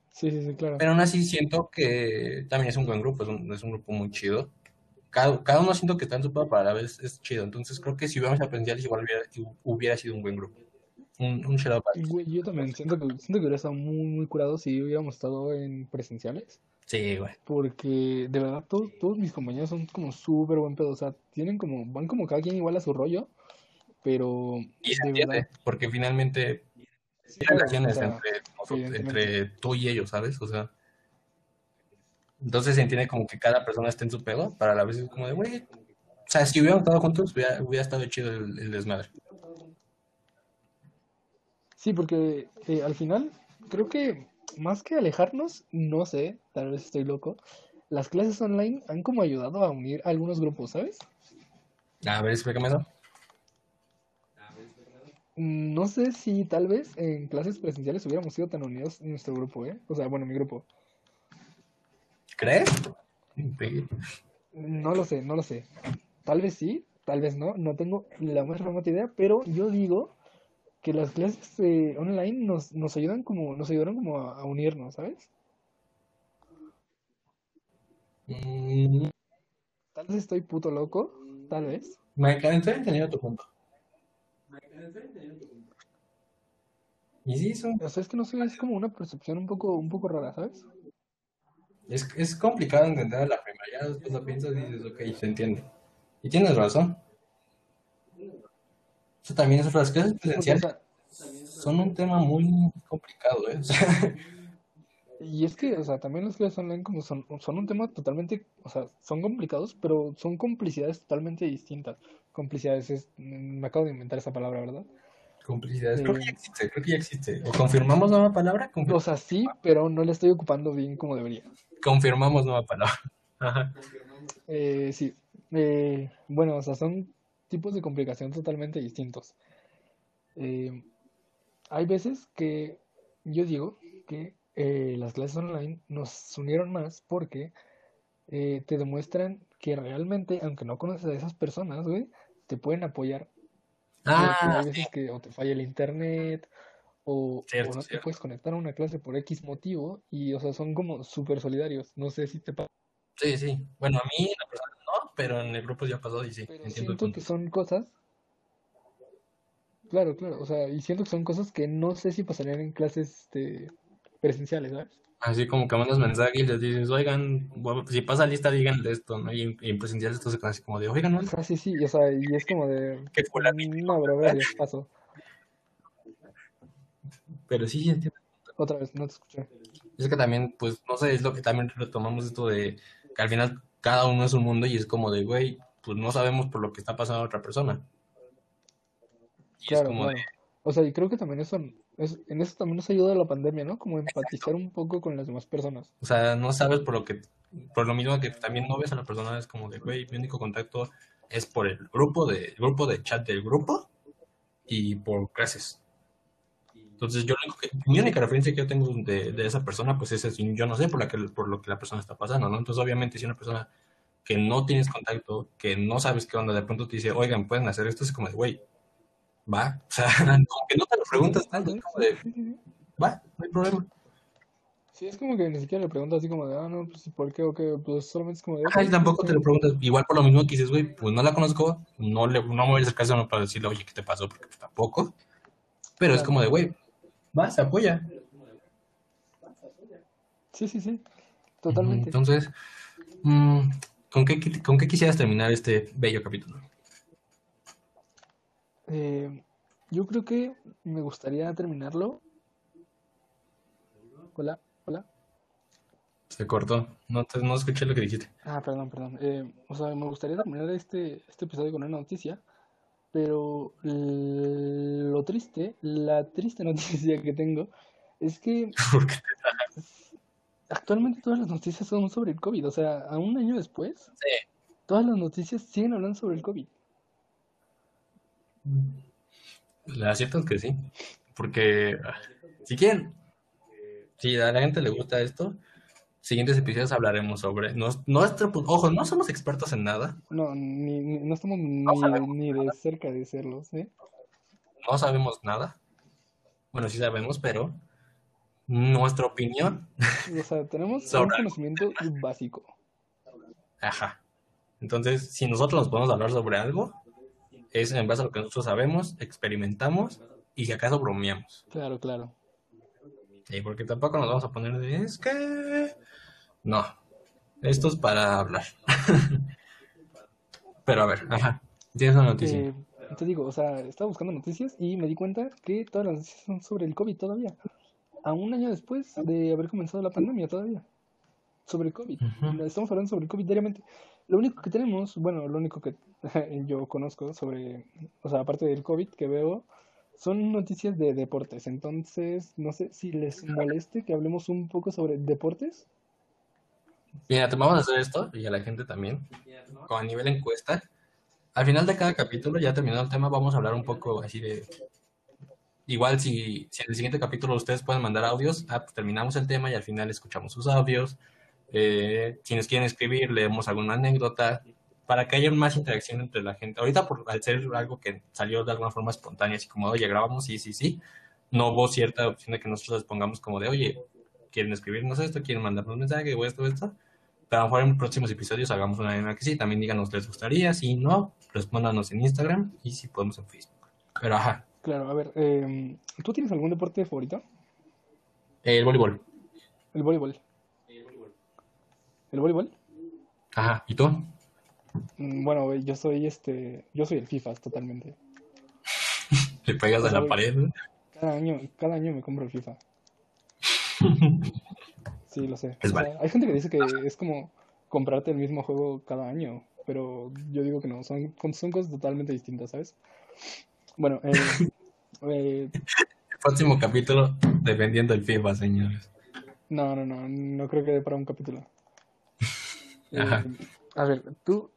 Sí, sí, sí, claro. Pero aún así siento que también es un buen grupo, es un, es un grupo muy chido. Cada, cada uno siento que está en su pero a la vez es chido. Entonces creo que si hubiéramos aprendido igual hubiera, hubiera sido un buen grupo. Un, un para- Güey, yo también siento que, siento que hubiera estado muy, muy curado si hubiéramos estado en presenciales. Sí, güey. Porque de verdad todos, todos mis compañeros son como súper buen pedo. O sea, tienen como, van como cada quien igual a su rollo. Pero Y se de entiende, verdad, porque finalmente sí, hay claro, o relaciones sea, entre, nosotros- entre tú y ellos, ¿sabes? O sea, entonces se entiende como que cada persona esté en su pedo, para la vez es como de, güey, o sea, si hubiéramos estado juntos, hubiera, hubiera estado chido el, el desmadre. Sí, porque eh, al final creo que más que alejarnos, no sé, tal vez estoy loco, las clases online han como ayudado a unir algunos grupos, ¿sabes? A ver, explícame eso. Mm, No sé si tal vez en clases presenciales hubiéramos sido tan unidos en nuestro grupo, ¿eh? O sea, bueno, mi grupo. ¿Crees? No lo sé, no lo sé. Tal vez sí, tal vez no, no tengo la más remota idea, pero yo digo que las clases eh, online nos, nos ayudan como, nos ayudaron como a, a unirnos, ¿sabes? Mm, Tal vez estoy puto loco, tal vez. me estoy entendiendo tu punto. Y sí, son- O sea, es que no sé, es como una percepción un poco, un poco rara, ¿sabes? es, es complicado entender a la primera, ya después lo piensas y dices, ok, se entiende. Y tienes razón. Eso también es las clases presenciales son un tema muy complicado, ¿eh? O sea, y es que, o sea, también las clases online como son, son un tema totalmente, o sea, son complicados, pero son complicidades totalmente distintas. Complicidades es, me acabo de inventar esa palabra, ¿verdad? Complicidades. Creo que Eh, ya existe, creo que ya existe. ¿O confirmamos nueva palabra? Confir- o sea, sí, pero no la estoy ocupando bien como debería. confirmamos nueva palabra. Ajá. Eh, sí, eh, bueno, o sea, son tipos de complicación totalmente distintos. Eh, hay veces que yo digo que eh, las clases online nos unieron más porque eh, te demuestran que realmente, aunque no conoces a esas personas, güey, te pueden apoyar. Porque Ah, hay veces que o te falla el internet o, o cierto, no te puedes conectar a una clase por X motivo y, o sea, son como súper solidarios. No sé si te pasa. Sí, sí. Bueno, a mí, la persona pero en el grupo ya pasó y sí, Pero entiendo siento que son cosas, claro, claro, o sea, y siento que son cosas que no sé si pasarían en clases este, presenciales, ¿sabes? Así como que mandas mensaje y les dices, oigan, bueno, si pasa lista, díganle esto, ¿no? Y, y en presencial esto se queda así como de, oigan, ¿no? Sea, sí, sí, o sea, y es como de, Que fulanito. no, bro, gracias, paso. Pero sí, entiendo. Otra vez, no te escuché. Es que también, pues, no sé, es lo que también retomamos esto de que al final cada uno es un mundo y es como de, güey, pues no sabemos por lo que está pasando a otra persona. Y es Claro, como claro. de, O sea, y creo que también eso, es, en eso también nos ayuda la pandemia, ¿no? Como empatizar un poco con las demás personas. o sea, no sabes por lo que, por lo mismo que también no ves a la persona, es como de, güey, mi único contacto es por el grupo de, el grupo de chat del grupo y por clases. Entonces, yo que- mi única referencia que yo tengo de, de esa persona, pues es yo no sé por, la que, por lo que la persona está pasando, ¿no? Entonces, obviamente, si una persona que no tienes contacto, que no sabes qué onda, de pronto te dice, oigan, pueden hacer esto, es como de, güey, va, o sea, aunque no te lo preguntas tanto, es como de, va, no hay problema. Sí, es como que ni siquiera le preguntas así como de, ah, no, pues, ¿por qué? O qué, pues solamente es como de, ok, Ajá, y tampoco te lo preguntas, igual por lo mismo que dices, güey, pues no la conozco, no, le, no me voy a hacer caso no para decirle, oye, ¿qué te pasó? Porque pues tampoco, pero es como de, güey, va, se apoya. Sí, sí, sí, totalmente. Entonces, mm, ¿con qué, ¿con qué quisieras terminar este bello capítulo? Eh, yo creo que me gustaría terminarlo. Hola, hola. Se cortó, no, te, no escuché lo que dijiste. Ah, perdón, perdón. Eh, o sea, me gustaría terminar este, este episodio con una noticia, pero lo triste, la triste noticia que tengo es que actualmente todas las noticias son sobre el COVID. O sea, a un año después, Sí. todas las noticias siguen hablando sobre el COVID. La cierta es que sí, porque ah, si quieren, si a la gente le gusta esto, siguientes episodios hablaremos sobre nos- nuestro, ojo, no somos expertos en nada, No, ni, ni- no estamos ni, no sabemos, ni de cerca de serlo, ¿sí? no sabemos nada, bueno, sí sabemos, pero nuestra opinión O sea, tenemos un sobre algo, conocimiento básico. ajá. Entonces, si nosotros nos podemos hablar sobre algo, es en base a lo que nosotros sabemos, experimentamos y si acaso bromeamos. Claro, claro. Sí, porque tampoco nos vamos a poner de, es que... No, esto es para hablar. Pero a ver, ajá, tienes una noticia. Eh, te digo, o sea, estaba buscando noticias y me di cuenta que todas las noticias son sobre el COVID todavía. A un año después de haber comenzado la pandemia todavía. Sobre el COVID. Estamos hablando sobre el COVID diariamente. Lo único que tenemos, bueno, lo único que yo conozco sobre, o sea, aparte del COVID que veo, son noticias de deportes. Entonces, no sé si les moleste que hablemos un poco sobre deportes. Mira, te vamos a hacer esto y a la gente también, con a nivel encuesta. Al final de cada capítulo, ya terminado el tema, vamos a hablar un poco así de... Igual si, si en el siguiente capítulo ustedes pueden mandar audios, ah, pues terminamos el tema y al final escuchamos sus audios. Eh, si nos quieren escribir, leemos alguna anécdota, para que haya más interacción entre la gente. Ahorita, por, al ser algo que salió de alguna forma espontánea, así como, oye, grabamos, sí, sí, sí, no hubo cierta opción de que nosotros les pongamos como de, oye, quieren escribirnos esto, quieren mandarnos un mensaje o esto, esto. Pero a lo mejor en próximos episodios hagamos una la que sí, también díganos les gustaría, si no, respóndanos en Instagram y si podemos en Facebook. Pero ajá, Claro, a ver, em, ¿tú tienes algún deporte favorito? el voleibol. El voleibol. ¿El voleibol? Ajá, ¿y tú? Mm, Bueno, yo soy este, yo soy el FIFA totalmente. Le pegas a la pared. cada año, cada año me compro el FIFA. Sí, lo sé. Es O vale. sea, hay gente que dice que es como comprarte el mismo juego cada año, pero yo digo que no, son, son cosas totalmente distintas, ¿sabes? Bueno, eh, Eh, El próximo capítulo, defendiendo el FIFA, señores. no, no, no, no creo que dé para un capítulo. Ajá. Eh, a ver, ¿tú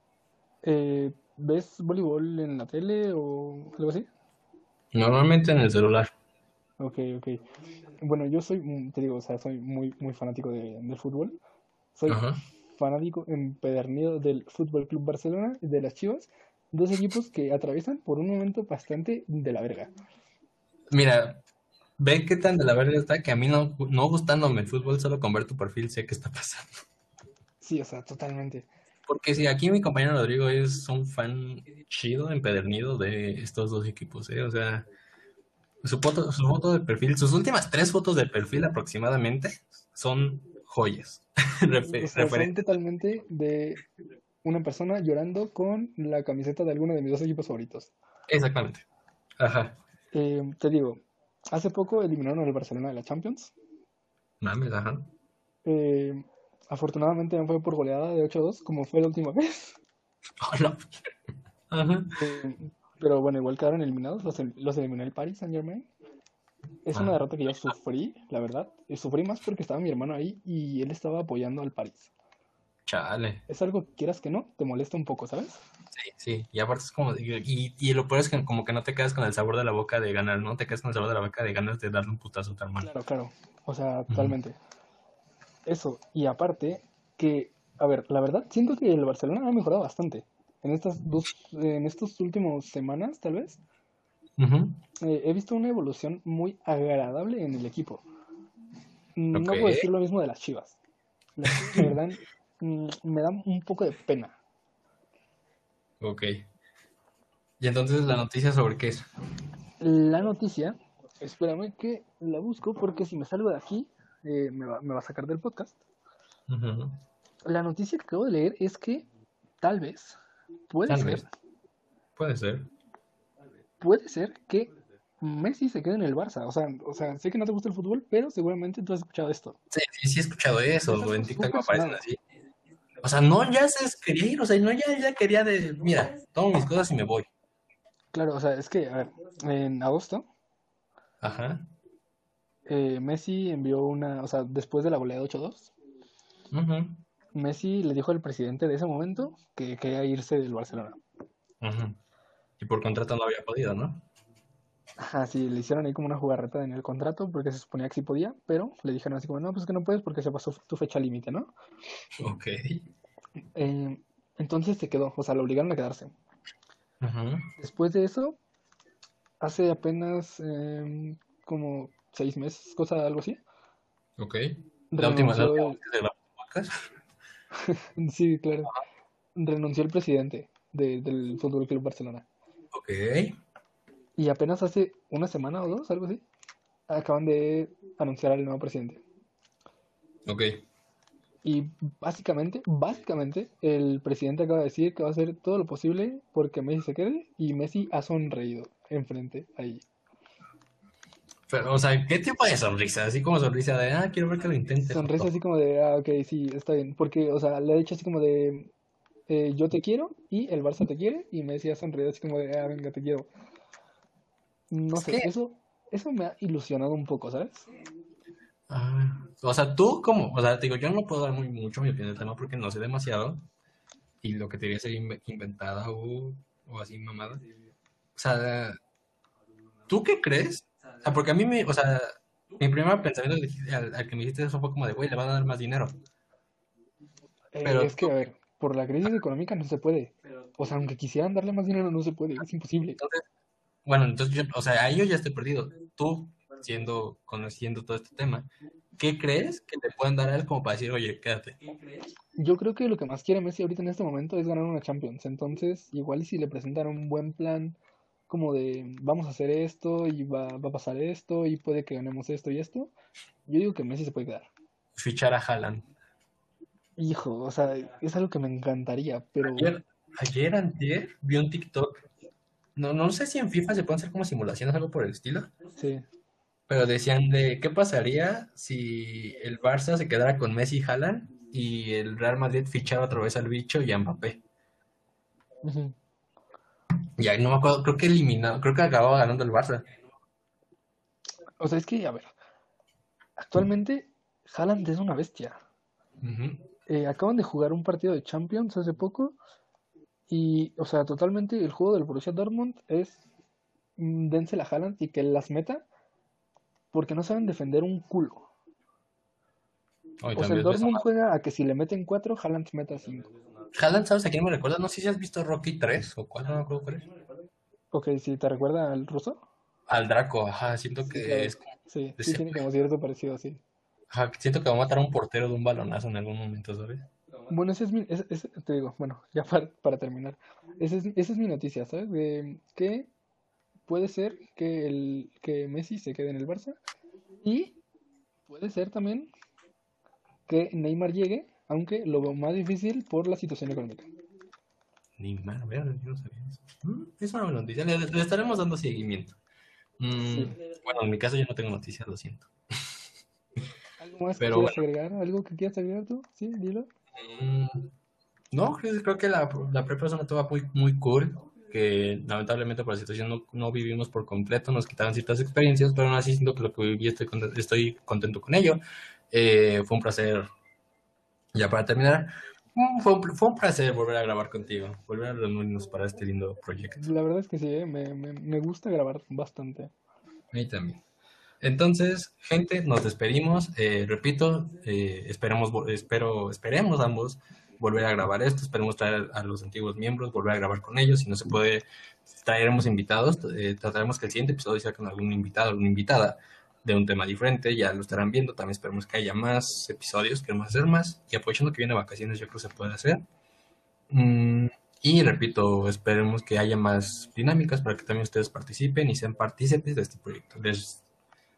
eh, ves voleibol en la tele o algo así? Normalmente en el celular. Ok, ok. Bueno, yo soy, mm, te digo, o sea, soy muy, muy fanático de, del fútbol. Soy Ajá. fanático empedernido del Fútbol Club Barcelona y de las Chivas, dos equipos que atraviesan por un momento bastante de la verga. Mira, ve qué tan de la verga está que a mí no, no gustándome el fútbol, solo con ver tu perfil sé qué está pasando. Sí, o sea, totalmente. Porque si aquí mi compañero Rodrigo es un fan chido, empedernido de estos dos equipos, ¿eh? O sea, su foto, su foto de perfil, sus últimas tres fotos de perfil aproximadamente son joyas. O sea, referente- totalmente de una persona llorando con la camiseta de alguno de mis dos equipos favoritos. Exactamente. Ajá. Eh, te digo, hace poco eliminaron al Barcelona de la Champions. Mames, ajá. Eh, afortunadamente no fue por goleada de 8-2, como fue la última vez. Hola. Ajá. Eh, pero bueno, igual quedaron eliminados. Los, los eliminó el Paris Saint-Germain. Es una Ah. derrota que yo sufrí, la verdad. Y sufrí más porque estaba mi hermano ahí y él estaba apoyando al París. Chale. Es algo que quieras que no, te molesta un poco, ¿sabes? Sí, sí. Y aparte es como, y, y lo peor es que como que no te quedas con el sabor de la boca de ganar, ¿no? Te quedas con el sabor de la boca de ganas de darle un putazo a tu hermano. Claro, claro. O sea, totalmente. Eso. Y aparte, que, a ver, la verdad, siento que el Barcelona ha mejorado bastante. En estas dos, en estos últimos semanas, tal vez, eh, he visto una evolución muy agradable en el equipo. No puedo decir lo mismo de las Chivas. Las Chivas, la verdad, mm, me dan un poco de pena. Ok. Y entonces la noticia sobre qué es. La noticia, espérame que la busco porque si me salgo de aquí, eh, me va, me va a sacar del podcast. La noticia que acabo de leer es que tal vez, puede Tal ser, vez. Puede ser. puede ser que Messi se quede en el Barça. O sea, o sea, sé que no te gusta el fútbol, pero seguramente tú has escuchado esto. Sí, sí, sí he escuchado eso, Es algo en TikTok aparecen así. O sea, no, ya se quería ir, o sea, no, ya, ya quería de, mira, tomo mis cosas y me voy. Claro, o sea, es que, a ver, en agosto, Ajá. eh, Messi envió una, o sea, después de la goleada 8-2, Ujú. Messi le dijo al presidente de ese momento que quería irse del Barcelona. Ujú. Y por contrato no había podido, ¿no? Ajá, sí, le hicieron ahí como una jugarreta en el contrato porque se suponía que sí podía, pero le dijeron así como, no, pues que no puedes porque se pasó tu fecha límite, ¿no? Ok. Eh, entonces se quedó, o sea, lo obligaron a quedarse. Ujú. Después de eso, hace apenas em, como seis meses, cosa algo así, Ok. La última, la podcast. el- sí, claro, renunció el presidente de- del Fútbol Club Barcelona. Ok. Y apenas hace una semana o dos, algo así, acaban de anunciar al nuevo presidente. Ok. Y básicamente, básicamente, el presidente acaba de decir que va a hacer todo lo posible porque Messi se quede y Messi ha sonreído enfrente ahí. Pero, o sea, ¿qué tipo de sonrisa? Así como sonrisa de, ah, quiero ver que lo intente. Sonrisa así como de, ah, ok, sí, está bien. Porque, o sea, le ha dicho así como de, eh, yo te quiero y el Barça te quiere y Messi ha sonreído así como de, ah, venga, te quiero. No sé, eso, eso me ha ilusionado un poco, ¿sabes? Ah, o sea, tú como, o sea, te digo, yo no puedo dar muy mucho mi opinión del tema porque no sé demasiado y lo que te diría ser inve- inventada o, o así mamada. O sea, ¿tú qué crees? Sea, porque a mí me, o sea, mi primer pensamiento al, que me dijiste eso fue como de, güey, le van a dar más dinero. Eh, Pero es que, a ver, por la crisis económica no se puede. O sea, aunque quisieran darle más dinero, no se puede, es imposible. Entonces, bueno, entonces yo, o sea, ahí yo ya estoy perdido. Tú, siendo, conociendo todo este tema, ¿qué crees que le pueden dar a él como para decir, oye, quédate? Yo creo que lo que más quiere Messi ahorita en este momento es ganar una Champions. Entonces, igual si le presentan un buen plan como de vamos a hacer esto y va, va a pasar esto y puede que ganemos esto y esto, yo digo que Messi se puede quedar. Fichar a Haaland. Hijo, o sea, es algo que me encantaría, pero Ayer, ayer antier, vi un TikTok. No, no sé si en FIFA se pueden hacer como simulaciones, algo por el estilo. sí, Pero decían de qué pasaría si el Barça se quedara con Messi y Haaland y el Real Madrid fichara otra vez al bicho y a Mbappé. ujú, Y ahí no me acuerdo, creo que eliminado, creo que acababa ganando el Barça. O sea, es que, a ver, actualmente Haaland es una bestia. Eh, acaban de jugar un partido de Champions hace poco y, o sea, totalmente el juego del Borussia Dortmund es mm, dénsela a Haaland y que las meta porque no saben defender un culo. Hoy O sea, el Dortmund juega a que si le meten cuatro, Haaland meta cinco. Haaland, ¿sabes a quién me recuerda? No sé si has visto Rocky 3 o cuál, no me acuerdo cuál es. Ok, si te recuerda al ruso. Al Draco, ajá, siento que Sí, claro. es Sí, de sí ese- tiene como cierto parecido, sí. ajá, siento que va a matar a un portero de un balonazo en algún momento, ¿sabes? Bueno, ese es mi, ese- ese- te digo, bueno, ya para, para terminar. Esa es, esa es mi noticia, ¿sabes? De que puede ser que el que Messi se quede en el Barça y puede ser también que Neymar llegue, aunque lo veo más difícil por la situación económica. Ni mal, vean, yo no sabía eso. Es una buena noticia, le, le estaremos dando seguimiento. Mm, Sí. Bueno, en mi caso yo no tengo noticias, lo siento. ¿Algo más Pero que quieras agregar? ¿Algo que quieras agregar tú? Sí, dilo. Mm, No, creo, creo que la, la prepa es una etapa muy, muy cool, que lamentablemente por la situación no, no vivimos por completo, nos quitaron ciertas experiencias, pero aún así siento que lo que viví estoy contento, estoy contento con ello. Eh, fue un placer, ya para terminar, mm, fue un, fue un placer volver a grabar contigo, volver a reunirnos para este lindo proyecto. La verdad es que sí, ¿eh? me, me, me gusta grabar bastante. A mí también. Entonces, gente, nos despedimos. Eh, repito, eh, esperemos, espero, esperemos ambos volver a grabar esto. Esperemos traer a los antiguos miembros, volver a grabar con ellos. Si no se puede, traeremos invitados. Eh, trataremos que el siguiente episodio sea con algún invitado, alguna invitada de un tema diferente. Ya lo estarán viendo. También esperemos que haya más episodios. Queremos hacer más. Y aprovechando que viene vacaciones, yo creo que se puede hacer. Mm, y repito, esperemos que haya más dinámicas para que también ustedes participen y sean partícipes de este proyecto. Les,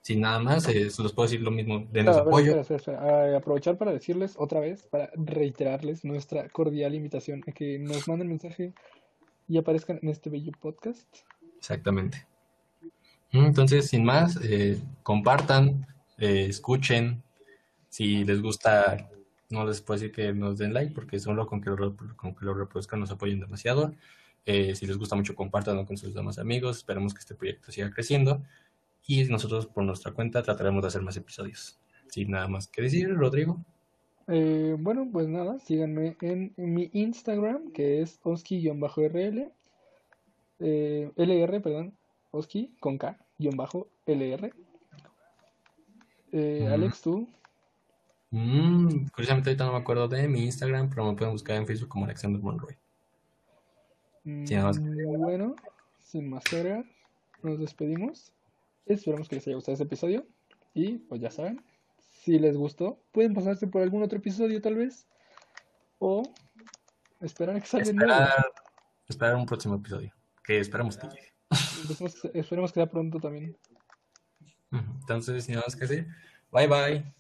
sin nada más, eh, les puedo decir lo mismo, denos a ver, apoyo. espera, espera. Ah, aprovechar para decirles otra vez, para reiterarles nuestra cordial invitación a que nos manden mensaje y aparezcan en este bello podcast. Exactamente. Entonces, sin más, eh, compartan, eh, escuchen. Si les gusta, no les puedo decir que nos den like, porque solo con que lo, con que lo reproduzcan nos apoyen demasiado. Eh, si les gusta mucho, compártanlo con sus demás amigos. Esperemos que este proyecto siga creciendo. Y nosotros, por nuestra cuenta, trataremos de hacer más episodios. Sin nada más que decir, Rodrigo. Eh, bueno, pues nada, síganme en, mi Instagram, que es oski-rl, LR, perdón, oski con K-LR. Eh, Ujú. Alex, tú, Mm, curiosamente, ahorita no me acuerdo de mi Instagram, pero me pueden buscar en Facebook como Alexander Monroy. Más Mm, bueno, sin más agregar, nos despedimos. Esperamos que les haya gustado este episodio. Y pues ya saben, si les gustó, pueden pasarse por algún otro episodio tal vez. O esperar a que salga el nuevo. Esperar, esperar un próximo episodio, que esperamos que llegue. Esperemos, que sea pronto también. Entonces, nada más que decir, bye bye.